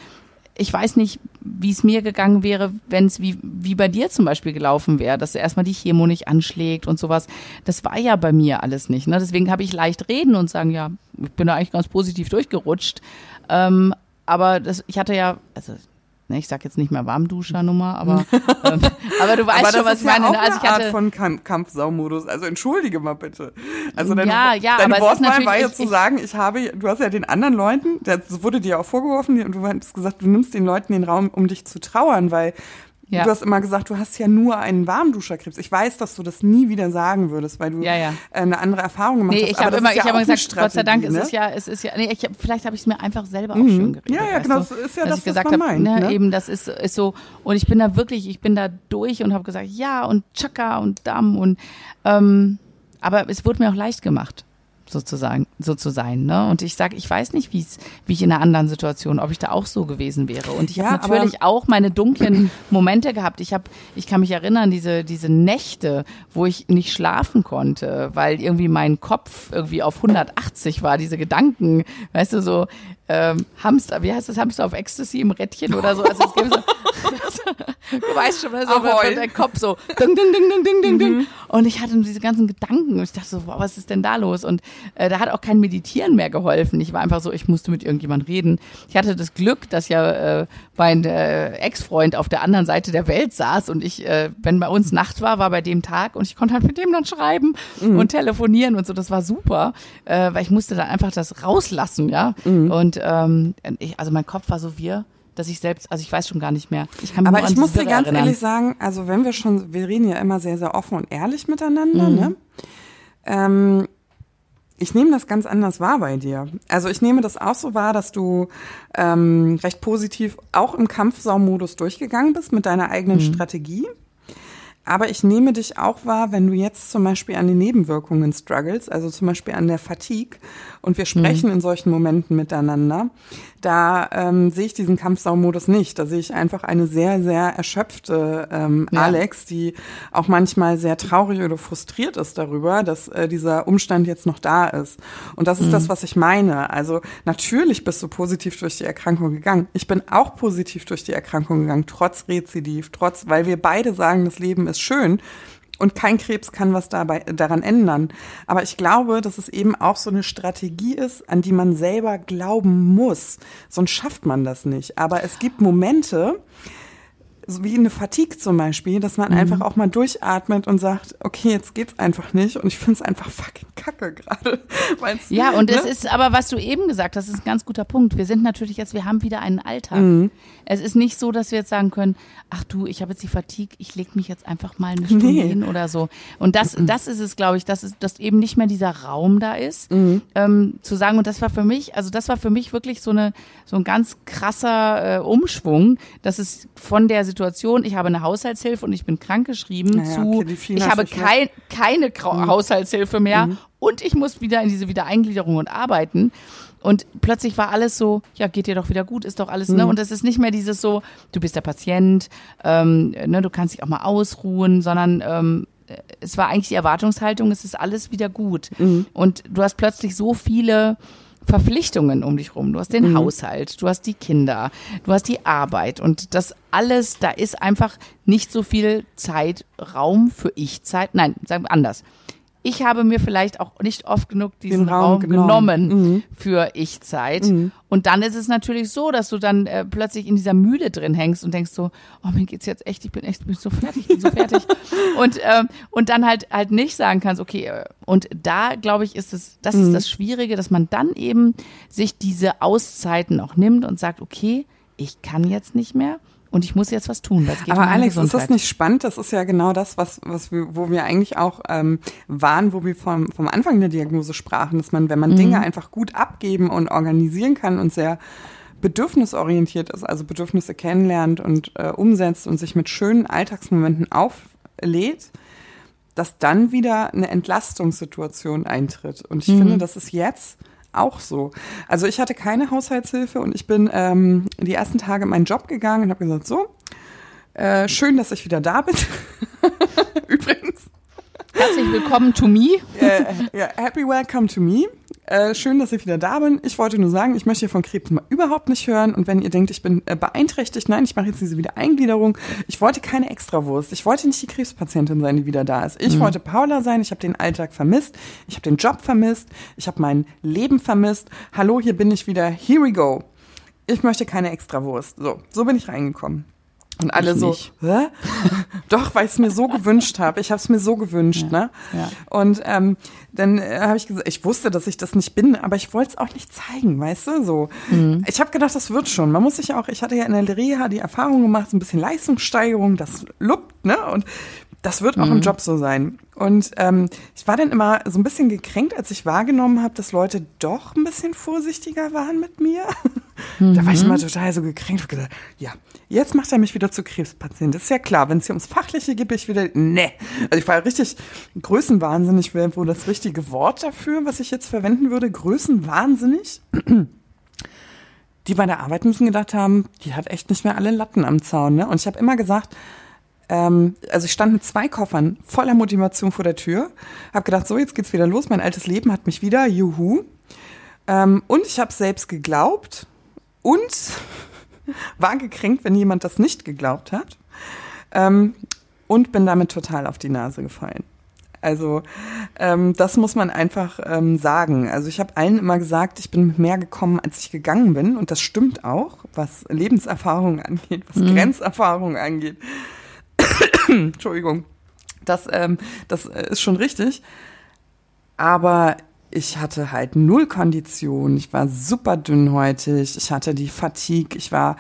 Ich weiß nicht, wie es mir gegangen wäre, wenn es wie, wie bei dir zum Beispiel gelaufen wäre, dass erstmal die Chemo nicht anschlägt und sowas. Das war ja bei mir alles nicht. Ne? Deswegen habe ich leicht reden und sagen, ja, ich bin da eigentlich ganz positiv durchgerutscht. Ähm, aber das, ich hatte ja, also ich sag jetzt nicht mehr Warmduschernummer, aber, ähm, aber du weißt aber schon, was ich meine. Ja ne? also ich hatte von Kamp Kampfsaumodus. Also entschuldige mal bitte. Also deine, ja, ja, deine aber Wortwahl war jetzt zu sagen, ich habe, du hast ja den anderen Leuten, das wurde dir auch vorgeworfen, und du hast gesagt, du nimmst den Leuten den Raum, um dich zu trauern, weil ja. Du hast immer gesagt, du hast ja nur einen Warmduscherkrebs. Ich weiß, dass du das nie wieder sagen würdest, weil du ja, ja. eine andere Erfahrung gemacht nee, hast. Ich habe immer, ich habe gesagt, Gott sei Dank, ne? es ist ja, es ist ja, nee, ich, vielleicht habe ich es mir einfach selber auch mhm. schon geredet. Ja, ja, genau, das ist ja das, ich gesagt habe, meint, ne, ne? eben, das ist, ist so, und ich bin da wirklich, ich bin da durch und habe gesagt, ja und Chaka und Damm und, ähm, aber es wurde mir auch leicht gemacht sozusagen so zu sein. Ne? Und ich sage, ich weiß nicht, wie wie ich in einer anderen Situation, ob ich da auch so gewesen wäre. Und ich ja, habe natürlich auch meine dunklen Momente gehabt. Ich habe, ich kann mich erinnern, diese diese Nächte, wo ich nicht schlafen konnte, weil irgendwie mein Kopf irgendwie auf 180 war. Diese Gedanken, weißt du so ähm, Hamster, wie heißt das Hamster auf Ecstasy im Rädchen oder so? Also es gibt so, du weißt schon, so wird dein Kopf so ding, ding, ding, ding, ding, ding, ding. Mhm. Und ich hatte diese ganzen Gedanken und ich dachte so, wow, was ist denn da los? Und äh, da hat auch kein Meditieren mehr geholfen. Ich war einfach so, ich musste mit irgendjemand reden. Ich hatte das Glück, dass ja äh, mein äh, Ex-Freund auf der anderen Seite der Welt saß und ich, äh, wenn bei uns Nacht war, war bei dem Tag und ich konnte halt mit dem dann schreiben mhm. und telefonieren und so. Das war super, äh, weil ich musste dann einfach das rauslassen, ja. Mhm. Und ähm, ich, also mein Kopf war so wir dass ich selbst, also ich weiß schon gar nicht mehr. Ich kann Aber ich muss dir ganz erinnern. ehrlich sagen, also wenn wir schon, wir reden ja immer sehr, sehr offen und ehrlich miteinander, mhm. ne? Ähm, ich nehme das ganz anders wahr bei dir. Also ich nehme das auch so wahr, dass du ähm, recht positiv auch im Kampfsaumodus durchgegangen bist mit deiner eigenen mhm. Strategie. Aber ich nehme dich auch wahr, wenn du jetzt zum Beispiel an den Nebenwirkungen struggles, also zum Beispiel an der Fatigue, und wir sprechen mhm. in solchen Momenten miteinander, da ähm, sehe ich diesen Kampfsaumodus nicht. Da sehe ich einfach eine sehr, sehr erschöpfte ähm, ja. Alex, die auch manchmal sehr traurig oder frustriert ist darüber, dass äh, dieser Umstand jetzt noch da ist. Und das ist mhm. das, was ich meine. Also natürlich bist du positiv durch die Erkrankung gegangen. Ich bin auch positiv durch die Erkrankung gegangen, trotz Rezidiv, trotz, weil wir beide sagen, das Leben ist schön. Und kein Krebs kann was dabei, daran ändern. Aber ich glaube, dass es eben auch so eine Strategie ist, an die man selber glauben muss. Sonst schafft man das nicht. Aber es gibt Momente, so wie eine Fatigue zum Beispiel, dass man mhm. einfach auch mal durchatmet und sagt, okay, jetzt geht's einfach nicht und ich finde es einfach fucking kacke gerade. Ja, und ne? es ist aber, was du eben gesagt hast, ist ein ganz guter Punkt. Wir sind natürlich jetzt, wir haben wieder einen Alltag. Mhm. Es ist nicht so, dass wir jetzt sagen können, ach du, ich habe jetzt die Fatigue, ich leg mich jetzt einfach mal eine Stunde nee. hin oder so. Und das, mhm. das ist es, glaube ich, dass, es, dass eben nicht mehr dieser Raum da ist, mhm. ähm, zu sagen, und das war für mich, also das war für mich wirklich so eine, so ein ganz krasser äh, Umschwung, dass es von der Situation Situation, ich habe eine Haushaltshilfe und ich bin krankgeschrieben naja, zu, okay, ich habe kein, keine mhm. Haushaltshilfe mehr mhm. und ich muss wieder in diese Wiedereingliederung und arbeiten. Und plötzlich war alles so, ja, geht dir doch wieder gut, ist doch alles, ne? mhm. ne? Und es ist nicht mehr dieses so, du bist der Patient, ähm, ne, du kannst dich auch mal ausruhen, sondern ähm, es war eigentlich die Erwartungshaltung, es ist alles wieder gut. Mhm. Und du hast plötzlich so viele Verpflichtungen um dich rum. Du hast den mhm. Haushalt, du hast die Kinder, du hast die Arbeit und das alles, da ist einfach nicht so viel Zeit, Raum für Ich-Zeit. Nein, sagen wir anders. Ich habe mir vielleicht auch nicht oft genug diesen Raum Raum, genommen. genommen, Mhm. für Ich-Zeit. Und dann ist es natürlich so, dass du dann äh, plötzlich in dieser Mühle drin hängst und denkst so, oh, mir geht's jetzt echt, ich bin echt, ich bin so fertig, ich bin so fertig. und, ähm, und dann halt halt nicht sagen kannst, okay, äh, und da glaube ich, ist es, das Mhm. ist das Schwierige, dass man dann eben sich diese Auszeiten auch nimmt und sagt, okay, ich kann jetzt nicht mehr und ich muss jetzt was tun. um Aber meine Alex, ist das Gesundheit. nicht spannend? Das ist ja genau das, was, was wir, wo wir eigentlich auch ähm, waren, wo wir vom, vom Anfang der Diagnose sprachen, dass man, wenn man Dinge einfach gut abgeben und organisieren kann und sehr bedürfnisorientiert ist, also Bedürfnisse kennenlernt und äh, umsetzt und sich mit schönen Alltagsmomenten auflädt, dass dann wieder eine Entlastungssituation eintritt. Und ich finde, das ist jetzt auch so. Also ich hatte keine Haushaltshilfe und ich bin ähm, die ersten Tage in meinen Job gegangen und habe gesagt, so, äh, schön, dass ich wieder da bin. Übrigens, Herzlich willkommen to me. äh, ja, happy welcome to me. Äh, schön, dass ich wieder da bin. Ich wollte nur sagen, ich möchte hier von Krebs mal überhaupt nicht hören. Und wenn ihr denkt, ich bin äh, beeinträchtigt, nein, ich mache jetzt diese Wiedereingliederung. Ich wollte keine Extrawurst. Ich wollte nicht die Krebspatientin sein, die wieder da ist. Ich wollte Paula sein. Ich habe den Alltag vermisst. Ich habe den Job vermisst. Ich habe mein Leben vermisst. Hallo, hier bin ich wieder. Here we go. Ich möchte keine Extrawurst. So, so bin ich reingekommen. Und alle Ich so, nicht. Hä? Doch, weil ich es mir so gewünscht habe. Ich habe es mir so gewünscht, ne? ja. Und ähm, dann äh, habe ich gesagt, ich wusste, dass ich das nicht bin, aber ich wollte es auch nicht zeigen, weißt du? So, Mhm. ich habe gedacht, das wird schon. Man muss sich auch, ich hatte ja in der Reha die Erfahrung gemacht, so ein bisschen Leistungssteigerung, das luppt, ne? Und das wird auch Mhm. im Job so sein. Und ähm, ich war dann immer so ein bisschen gekränkt, als ich wahrgenommen habe, dass Leute doch ein bisschen vorsichtiger waren mit mir. Da war ich Mhm. immer total so gekränkt. Ich hab gedacht, ja, jetzt macht er mich wieder zu Krebspatient. Das ist ja klar, wenn es hier ums Fachliche geht, bin ich wieder, ne. Also ich war richtig größenwahnsinnig, wäre wohl das richtige Wort dafür, was ich jetzt verwenden würde. Größenwahnsinnig. Die bei der Arbeit müssen gedacht haben, die hat echt nicht mehr alle Latten am Zaun. Ne? Und ich habe immer gesagt, ähm, also ich stand mit zwei Koffern voller Motivation vor der Tür, habe gedacht, so jetzt geht's wieder los, mein altes Leben hat mich wieder, juhu. Ähm, und ich habe selbst geglaubt und war gekränkt, wenn jemand das nicht geglaubt hat. Ähm, und bin damit total auf die Nase gefallen. Also ähm, das muss man einfach ähm, sagen. Also ich habe allen immer gesagt, ich bin mit mehr gekommen, als ich gegangen bin. Und das stimmt auch, was Lebenserfahrung angeht, was Grenzerfahrung angeht. Entschuldigung. Das, ähm, das äh, ist schon richtig. Aber ich hatte halt null Kondition. Ich war super dünnhäutig. Ich hatte die Fatigue. Ich war,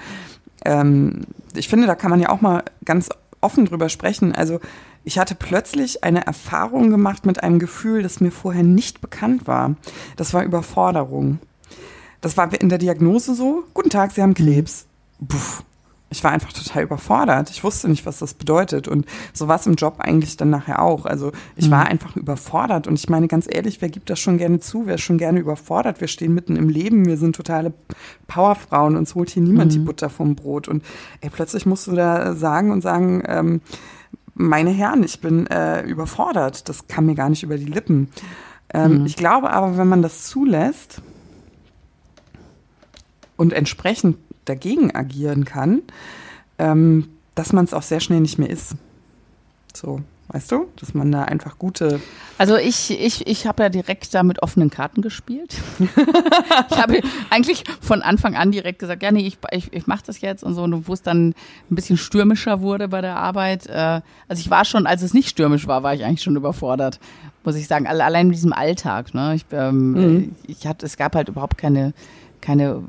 ähm, ich finde, da kann man ja auch mal ganz offen drüber sprechen. Also ich hatte plötzlich eine Erfahrung gemacht mit einem Gefühl, das mir vorher nicht bekannt war. Das war Überforderung. Das war in der Diagnose so. Guten Tag, Sie haben Krebs. Puff. Ich war einfach total überfordert. Ich wusste nicht, was das bedeutet. Und so war es im Job eigentlich dann nachher auch. Also ich war einfach überfordert. Und ich meine ganz ehrlich, wer gibt das schon gerne zu? Wer ist schon gerne überfordert? Wir stehen mitten im Leben. Wir sind totale Powerfrauen. Uns holt hier niemand die Butter vom Brot. Und ey, plötzlich musst du da sagen und sagen, ähm, meine Herren, ich bin äh, überfordert. Das kam mir gar nicht über die Lippen. Ähm, Ich glaube aber, wenn man das zulässt und entsprechend dagegen agieren kann, ähm, dass man es auch sehr schnell nicht mehr ist. So, weißt du? Dass man da einfach gute. Also ich, ich, ich habe ja direkt da mit offenen Karten gespielt. ich habe eigentlich von Anfang an direkt gesagt, ja, nee, ich, ich, ich mache das jetzt und so. Und wo es dann ein bisschen stürmischer wurde bei der Arbeit. Äh, also ich war schon, als es nicht stürmisch war, war ich eigentlich schon überfordert, muss ich sagen. Alle- Allein mit diesem Alltag. Ne? Ich, ähm, ich hatte, es gab halt überhaupt keine keine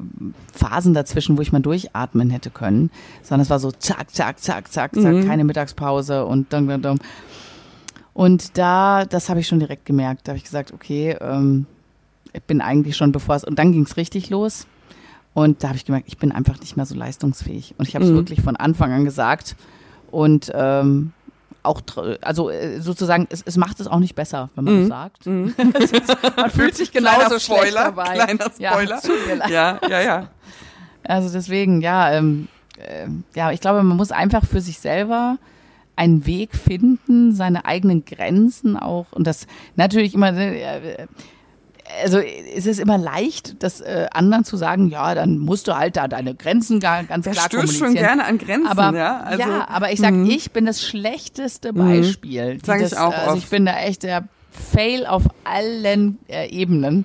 Phasen dazwischen, wo ich mal durchatmen hätte können, sondern es war so zack, zack, zack, zack, zack, keine Mittagspause und dann, dann, dann. Und da, das habe ich schon direkt gemerkt. Da habe ich gesagt, okay, ähm, ich bin eigentlich schon bevor es, und dann ging es richtig los. Und da habe ich gemerkt, ich bin einfach nicht mehr so leistungsfähig. Und ich habe es wirklich von Anfang an gesagt. Und ähm, auch, also äh, sozusagen, es, es macht es auch nicht besser, wenn man das sagt. man fühlt sich genauso Spoiler, dabei. kleiner Spoiler. Ja. Ja, ja, ja. Also deswegen, ja, ähm, äh, ja, ich glaube, man muss einfach für sich selber einen Weg finden, seine eigenen Grenzen auch und das natürlich immer, äh, also es ist immer leicht, das äh, anderen zu sagen, ja, dann musst du halt da deine Grenzen gar, ganz Der klar stößt kommunizieren. schon gerne an Grenzen, aber, ja. Also, ja, aber ich sag, ich bin das schlechteste Beispiel. die Sag ich auch Also oft. ich bin da echt der Fail auf allen äh, Ebenen.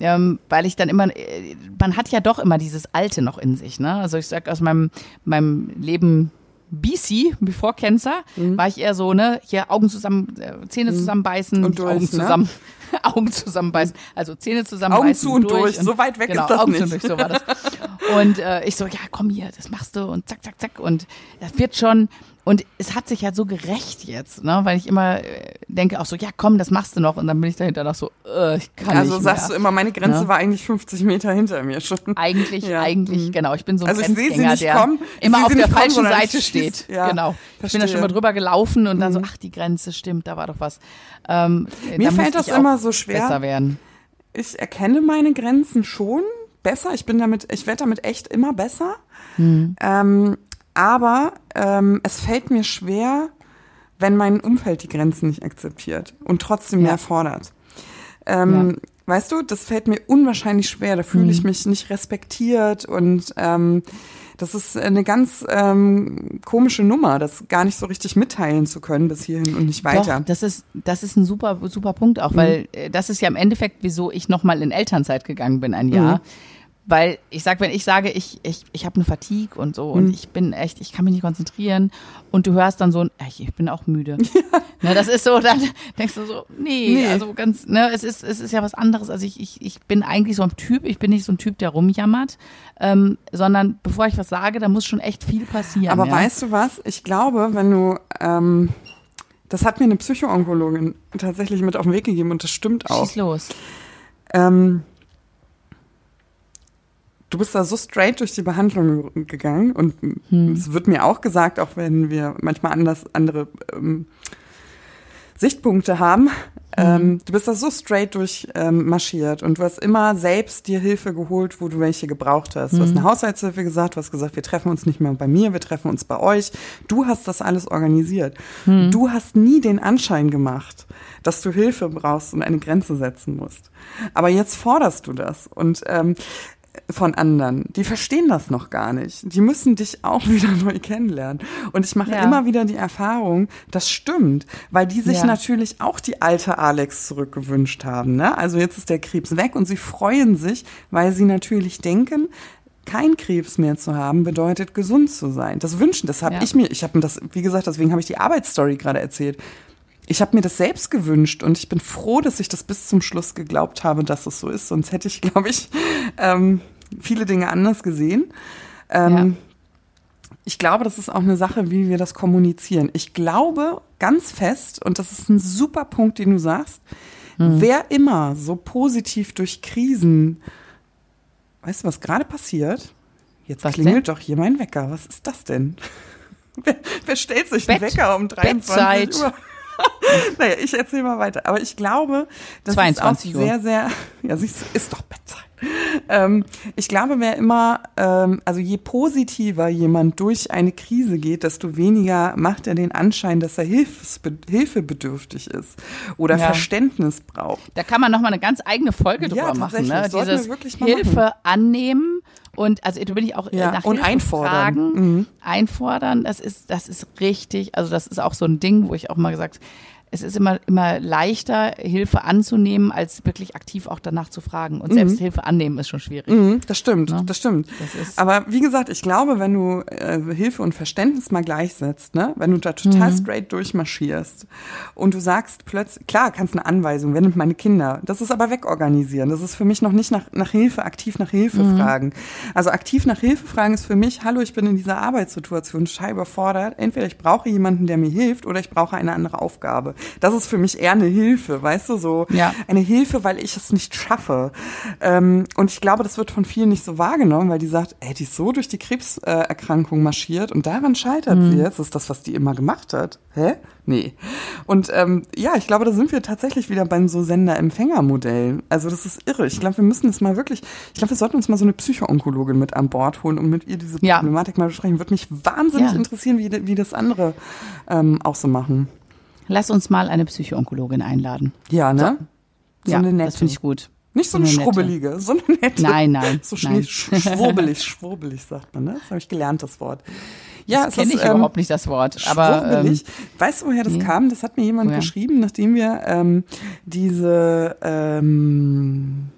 Ähm, weil ich dann immer, äh, man hat ja doch immer dieses Alte noch in sich, ne? Also ich sag aus meinem, meinem Leben BC, Before Cancer, mhm. war ich eher so, ne, hier Augen zusammen, äh, Zähne mhm. zusammenbeißen, und durch, Augen ne? zusammen? Augen zusammenbeißen, also Zähne zusammenbeißen. Augen zu und durch, durch. so weit weg genau, ist das Augen nicht. Zu und durch, so war das. Und äh, ich so, ja, komm hier, das machst du und zack, zack, zack und das wird schon, und es hat sich halt so gerecht jetzt, ne? weil ich immer äh, denke auch so, ja komm, das machst du noch. Und dann bin ich dahinter noch so, äh, ich kann also nicht Also sagst du immer, meine Grenze ne? war eigentlich 50 Meter hinter mir schon. Eigentlich, ja. eigentlich, mhm. genau. Ich bin so ein also Grenzgänger, der kommen, immer auf der falschen kommen, Seite steht. Ja, genau. Ich bin da schon mal drüber gelaufen und dann mhm. so, ach, die Grenze stimmt, da war doch was. Ähm, mir fällt das immer so schwer. Besser werden. Ich erkenne meine Grenzen schon besser. Ich bin damit, ich werde damit echt immer besser. Hm. Ähm, aber ähm, es fällt mir schwer, wenn mein Umfeld die Grenzen nicht akzeptiert und trotzdem ja. mehr fordert. Ähm, ja. Weißt du, das fällt mir unwahrscheinlich schwer. Da fühle mhm. ich mich nicht respektiert und ähm, das ist eine ganz ähm, komische Nummer, das gar nicht so richtig mitteilen zu können bis hierhin und nicht weiter. Doch, das ist das ist ein super super Punkt auch, mhm. weil äh, das ist ja im Endeffekt, wieso ich nochmal in Elternzeit gegangen bin ein Jahr. Mhm weil ich sag, wenn ich sage, ich, ich, ich habe eine Fatigue und so und mhm. ich bin echt, ich kann mich nicht konzentrieren und du hörst dann so ein, ich, ich bin auch müde. Ja. Ne, das ist so, dann denkst du so, nee, nee, also ganz, ne, es ist, es ist ja was anderes. Also ich, ich, ich bin eigentlich so ein Typ, ich bin nicht so ein Typ, der rumjammert, ähm, sondern bevor ich was sage, da muss schon echt viel passieren. Aber ja. weißt du was? Ich glaube, wenn du ähm, das hat mir eine Psychoonkologin tatsächlich mit auf den Weg gegeben und das stimmt auch. Schieß los. Ähm, du bist da so straight durch die Behandlung gegangen und hm. es wird mir auch gesagt, auch wenn wir manchmal anders andere ähm, Sichtpunkte haben, hm. ähm, du bist da so straight durch ähm, marschiert und du hast immer selbst dir Hilfe geholt, wo du welche gebraucht hast. Du hast hm. eine Haushaltshilfe gesagt, du hast gesagt, wir treffen uns nicht mehr bei mir, wir treffen uns bei euch. Du hast das alles organisiert. Hm. Du hast nie den Anschein gemacht, dass du Hilfe brauchst und eine Grenze setzen musst. Aber jetzt forderst du das und ähm, von anderen. Die verstehen das noch gar nicht. Die müssen dich auch wieder neu kennenlernen. Und ich mache ja. immer wieder die Erfahrung, das stimmt, weil die sich ja. natürlich auch die alte Alex zurückgewünscht haben. Ne? Also jetzt ist der Krebs weg und sie freuen sich, weil sie natürlich denken, kein Krebs mehr zu haben, bedeutet gesund zu sein. Das wünschen, das habe ja. ich mir, ich habe mir das, wie gesagt, deswegen habe ich die Arbeitsstory gerade erzählt ich habe mir das selbst gewünscht und ich bin froh, dass ich das bis zum Schluss geglaubt habe, dass es so ist. Sonst hätte ich, glaube ich, ähm, viele Dinge anders gesehen. Ähm, ja. Ich glaube, das ist auch eine Sache, wie wir das kommunizieren. Ich glaube ganz fest, und das ist ein super Punkt, den du sagst, mhm. wer immer so positiv durch Krisen, weißt du, was gerade passiert? Jetzt was klingelt denn? doch hier mein Wecker. Was ist das denn? wer, wer stellt sich Bett, einen Wecker um 23 Bettzeit. Uhr? naja, ich erzähle mal weiter. Aber ich glaube, das ist auch sehr, sehr, ja, siehst du, ist doch Bettzeit. Ähm, ich glaube, wer immer, ähm, also je positiver jemand durch eine Krise geht, desto weniger macht er den Anschein, dass er Hilfsbe hilfebedürftig ist oder ja. Verständnis braucht. Da kann man nochmal eine ganz eigene Folge drüber ja, machen. Ne? Dieses Hilfe machen. annehmen und also da bin ich auch ja, nach und Hilfe einfordern. Fragen, mhm. einfordern, das ist, das ist richtig. Also das ist auch so ein Ding, wo ich auch mal gesagt es ist immer, immer leichter, Hilfe anzunehmen, als wirklich aktiv auch danach zu fragen. Und selbst mhm. Hilfe annehmen ist schon schwierig. Mhm, das stimmt, ne? das stimmt. Das Aber wie gesagt, ich glaube, wenn du äh, Hilfe und Verständnis mal gleichsetzt, ne, wenn du da total mhm. straight durchmarschierst und du sagst plötzlich, klar, kannst eine Anweisung, wenn meine Kinder, das ist aber wegorganisieren. Das ist für mich noch nicht nach, nach Hilfe, aktiv nach Hilfe mhm. fragen. Also aktiv nach Hilfe fragen ist für mich, hallo, ich bin in dieser Arbeitssituation total überfordert. Entweder ich brauche jemanden, der mir hilft, oder ich brauche eine andere Aufgabe. Das ist für mich eher eine Hilfe, weißt du, so ja. eine Hilfe, weil ich es nicht schaffe. Ähm, und ich glaube, das wird von vielen nicht so wahrgenommen, weil die sagt, ey, die ist so durch die Krebserkrankung marschiert und daran scheitert mhm. sie jetzt. Das ist das, was die immer gemacht hat. Hä? Nee. Und ähm, ja, ich glaube, da sind wir tatsächlich wieder beim so Sender-Empfänger-Modell. Also das ist irre. Ich glaube, wir müssen es mal wirklich, ich glaube, wir sollten uns mal so eine Psychoonkologin mit an Bord holen und mit ihr diese ja. Problematik mal besprechen. Würde mich wahnsinnig ja. interessieren, wie, wie das andere ähm, auch so machen. Lass uns mal eine Psychoonkologin einladen. Ja, ne? So, ja, das finde ich gut. Nicht so, so eine, eine schrubbelige, so eine nette. Nein, nein. So nein. schwurbelig, schwurbelig sagt man, ne? Das habe ich gelernt, das Wort. Ja, das kenne ich ähm, überhaupt nicht das Wort. Aber ähm, weißt du, woher das nee. kam? Das hat mir jemand woher? geschrieben, nachdem wir ähm, diese ähm,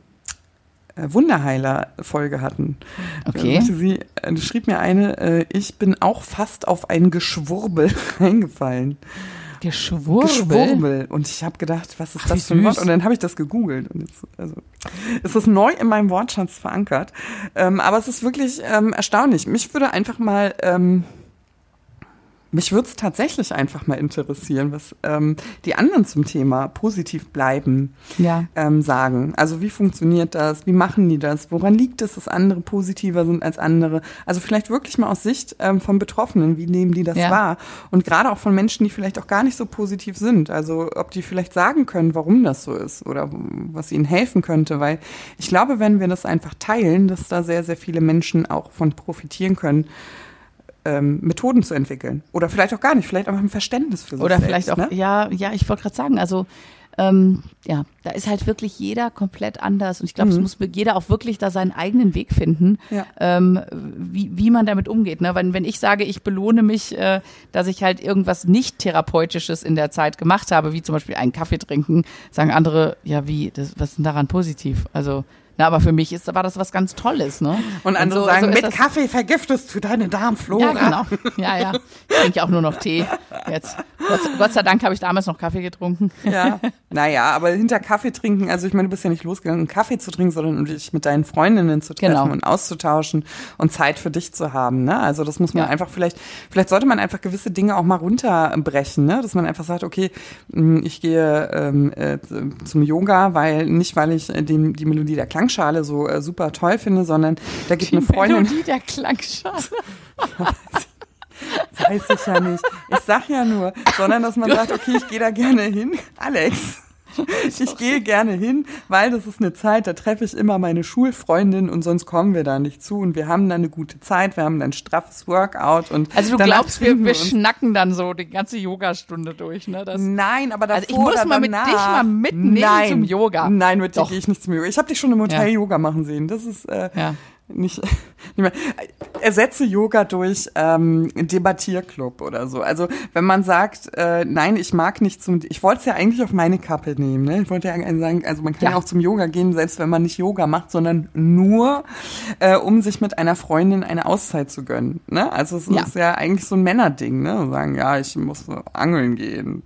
äh, Wunderheiler-Folge hatten. Okay. Sie äh, schrieb mir eine, äh, ich bin auch fast auf ein Geschwurbel reingefallen. Geschwurbel? Geschwurbel. Und ich habe gedacht, was ist Ach, das für ein Wort? Und dann habe ich das gegoogelt. Und jetzt, also, es ist neu in meinem Wortschatz verankert. Ähm, aber es ist wirklich ähm, erstaunlich. Mich würde einfach mal ähm, mich würde es tatsächlich einfach mal interessieren, was ähm, die anderen zum Thema positiv bleiben ja. ähm, sagen. Also wie funktioniert das? Wie machen die das? Woran liegt es, dass andere positiver sind als andere? Also vielleicht wirklich mal aus Sicht ähm, von Betroffenen, wie nehmen die das ja. wahr? Und gerade auch von Menschen, die vielleicht auch gar nicht so positiv sind. Also ob die vielleicht sagen können, warum das so ist oder was ihnen helfen könnte. Weil ich glaube, wenn wir das einfach teilen, dass da sehr, sehr viele Menschen auch von profitieren können ähm, Methoden zu entwickeln. Oder vielleicht auch gar nicht, vielleicht einfach ein Verständnis für sich Oder selbst, vielleicht auch, ne? ja, ja, ich wollte gerade sagen, also ähm, ja, da ist halt wirklich jeder komplett anders. Und ich glaube, mhm. es muss jeder auch wirklich da seinen eigenen Weg finden, ja. ähm, wie, wie man damit umgeht. Ne? Wenn, wenn ich sage, ich belohne mich, äh, dass ich halt irgendwas nicht Therapeutisches in der Zeit gemacht habe, wie zum Beispiel einen Kaffee trinken, sagen andere, ja, wie, das, was ist denn daran positiv? Also na, aber für mich ist, war das was ganz Tolles, ne? Und andere so, sagen, so mit Kaffee vergiftest du deine Darmflora. Ja, genau. Ja, ja. Ich trinke auch nur noch Tee jetzt. Gott, Gott sei Dank habe ich damals noch Kaffee getrunken. Ja. Naja, aber hinter Kaffee trinken, also ich meine, du bist ja nicht losgegangen, um Kaffee zu trinken, sondern um dich mit deinen Freundinnen zu treffen genau. und auszutauschen und Zeit für dich zu haben, ne? Also das muss man ja. einfach vielleicht, vielleicht sollte man einfach gewisse Dinge auch mal runterbrechen, ne? Dass man einfach sagt, okay, hm, ich gehe ähm, äh, zum Yoga, weil, nicht weil ich äh, die, die Melodie der Klang Klangschale so äh, super toll finde, sondern da gibt Die eine Freundin. Melodie der Klangschale. Weiß ich ja nicht. Ich sag ja nur, sondern dass man sagt, okay, ich gehe da gerne hin. Alex. Ich gehe gerne hin, weil das ist eine Zeit, da treffe ich immer meine Schulfreundin und sonst kommen wir da nicht zu und wir haben dann eine gute Zeit, wir haben dann ein straffes Workout und Also du glaubst, wir, wir schnacken dann so die ganze Yogastunde durch, ne? Das, Nein, aber davor Also ich muss mal mit dich mal mitnehmen nein, zum Yoga. Nein, mit dir gehe ich nicht zum Yoga. Ich habe dich schon im Hotel ja. Yoga machen sehen. Das ist äh, ja nicht, nicht mehr. Ersetze Yoga durch ähm, Debattierclub oder so. Also wenn man sagt, äh, nein, ich mag nicht zum, ich wollte es ja eigentlich auf meine Kappe nehmen. Ne? Ich wollte ja sagen, also man kann ja. ja. auch zum Yoga gehen, selbst wenn man nicht Yoga macht, sondern nur, äh, um sich mit einer Freundin eine Auszeit zu gönnen. Ne? Also es ja. ist ja eigentlich so ein Männerding, ne? Sagen, ja, ich muss angeln gehen.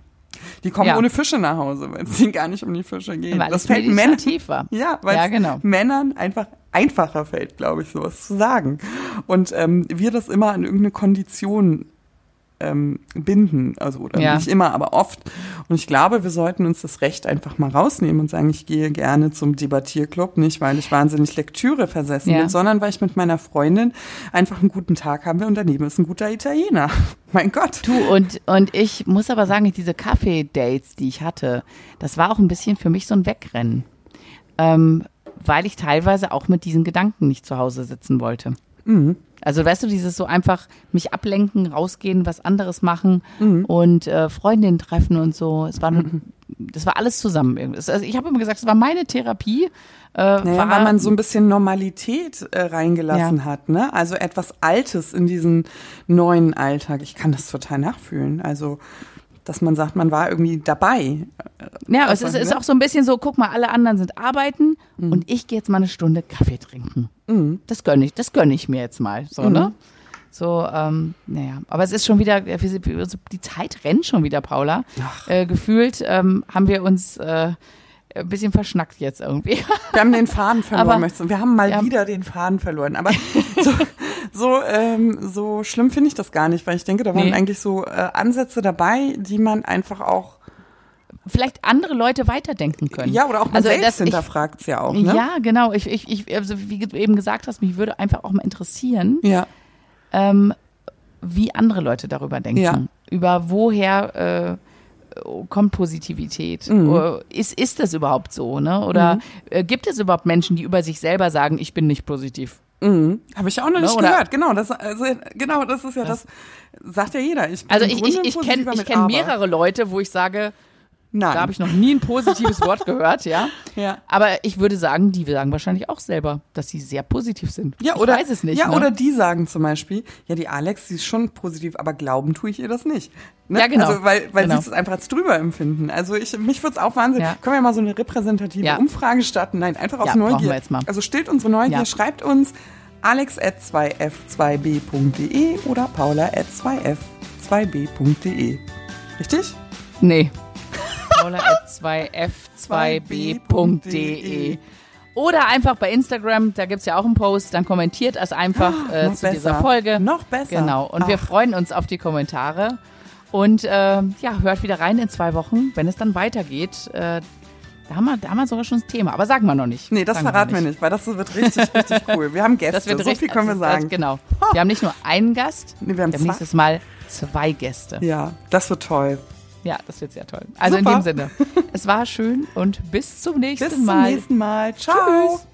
Die kommen ja. ohne Fische nach Hause, weil es ihnen gar nicht um die Fische geht. Weil das fällt Männern tiefer. Ja, weil ja, genau. Männern einfach einfacher fällt, glaube ich, sowas zu sagen. Und ähm, wir das immer an irgendeine Kondition ähm, binden, also oder ja. nicht immer, aber oft. Und ich glaube, wir sollten uns das Recht einfach mal rausnehmen und sagen, ich gehe gerne zum Debattierclub, nicht weil ich wahnsinnig Lektüre versessen ja. bin, sondern weil ich mit meiner Freundin einfach einen guten Tag habe und daneben ist ein guter Italiener. mein Gott. Du und und ich muss aber sagen, diese Kaffee-Dates, die ich hatte, das war auch ein bisschen für mich so ein Wegrennen. Ähm, weil ich teilweise auch mit diesen Gedanken nicht zu Hause sitzen wollte. Mhm. Also weißt du, dieses so einfach mich ablenken, rausgehen, was anderes machen mhm. und äh, Freundinnen treffen und so. Es war, mhm. das war alles zusammen. Also ich habe immer gesagt, es war meine Therapie. Äh, naja, war, weil man so ein bisschen Normalität äh, reingelassen ja. hat, ne? Also etwas Altes in diesen neuen Alltag. Ich kann das total nachfühlen. Also dass man sagt, man war irgendwie dabei. Ja, es ist, ist, auch so ein bisschen so, guck mal, alle anderen sind arbeiten mhm. und ich gehe jetzt mal eine Stunde Kaffee trinken. Mhm. Das gönne ich, das gönne ich mir jetzt mal. So, mhm. ne? So, ähm, naja, aber es ist schon wieder, die Zeit rennt schon wieder, Paula. Äh, gefühlt ähm, haben wir uns äh, ein bisschen verschnackt jetzt irgendwie. Wir haben den Faden verloren, aber, Wir haben mal ja. wieder den Faden verloren. Aber so, so, ähm, so schlimm finde ich das gar nicht, weil ich denke, da waren nee. eigentlich so äh, Ansätze dabei, die man einfach auch vielleicht andere Leute weiterdenken können. Ja, oder auch man also, selbst hinterfragt es ja auch. Ne? Ja, genau. Ich, ich, ich, also wie du eben gesagt hast, mich würde einfach auch mal interessieren, ja. ähm, wie andere Leute darüber denken. Ja. Über woher äh, kommt Positivität? Mhm. Ist, ist das überhaupt so? Ne? Oder mhm. äh, gibt es überhaupt Menschen, die über sich selber sagen, ich bin nicht positiv? Mhm. Habe ich auch noch nicht ne, gehört. Genau, das, also, genau, das ist ja das, das sagt ja jeder. Ich also ich, ich, ich kenne kenn mehrere Leute, wo ich sage, Nein. Da habe ich noch nie ein positives Wort gehört, ja. Ja. Aber ich würde sagen, die sagen wahrscheinlich auch selber, dass sie sehr positiv sind. Ja, ich oder, weiß es nicht. Ja, ne? oder die sagen zum Beispiel, ja, die Alex, die ist schon positiv, aber glauben tue ich ihr das nicht. Ne? Ja, genau. Also, weil, weil Genau. sie es einfach als drüber empfinden. Also ich, mich würde es auch wahnsinnig. Ja. Können wir mal so eine repräsentative Ja. Umfrage starten? Nein, einfach aus Ja, Neugier. wir jetzt mal. Also stillt unsere Neugier, Ja. schreibt uns alex.2f2b.de oder paula.2f2b.de. Richtig? Nee. paula.2f2b.de Oder einfach bei Instagram, da gibt's ja auch einen Post, dann kommentiert es einfach äh, Ah, noch zu dieser besser. Folge. Noch besser. Genau. Und wir Ach. freuen uns auf die Kommentare. Und äh, ja, hört wieder rein in zwei Wochen, wenn es dann weitergeht. Äh, da, haben wir, da haben wir sogar schon das Thema, aber sagen wir noch nicht. Nee, das Sagen verraten wir nicht, weil das wird richtig, richtig cool. Wir haben Gäste, Das wird so richtig, viel können wir das- das- sagen. Genau. Wir haben nicht nur einen Gast, Nee, wir haben wir haben nächstes Mal zwei Gäste. Ja, das wird toll. Ja, das wird sehr toll. Also Super. in dem Sinne, es war schön und bis zum nächsten bis Mal. Bis zum nächsten Mal. Ciao. Tschüss.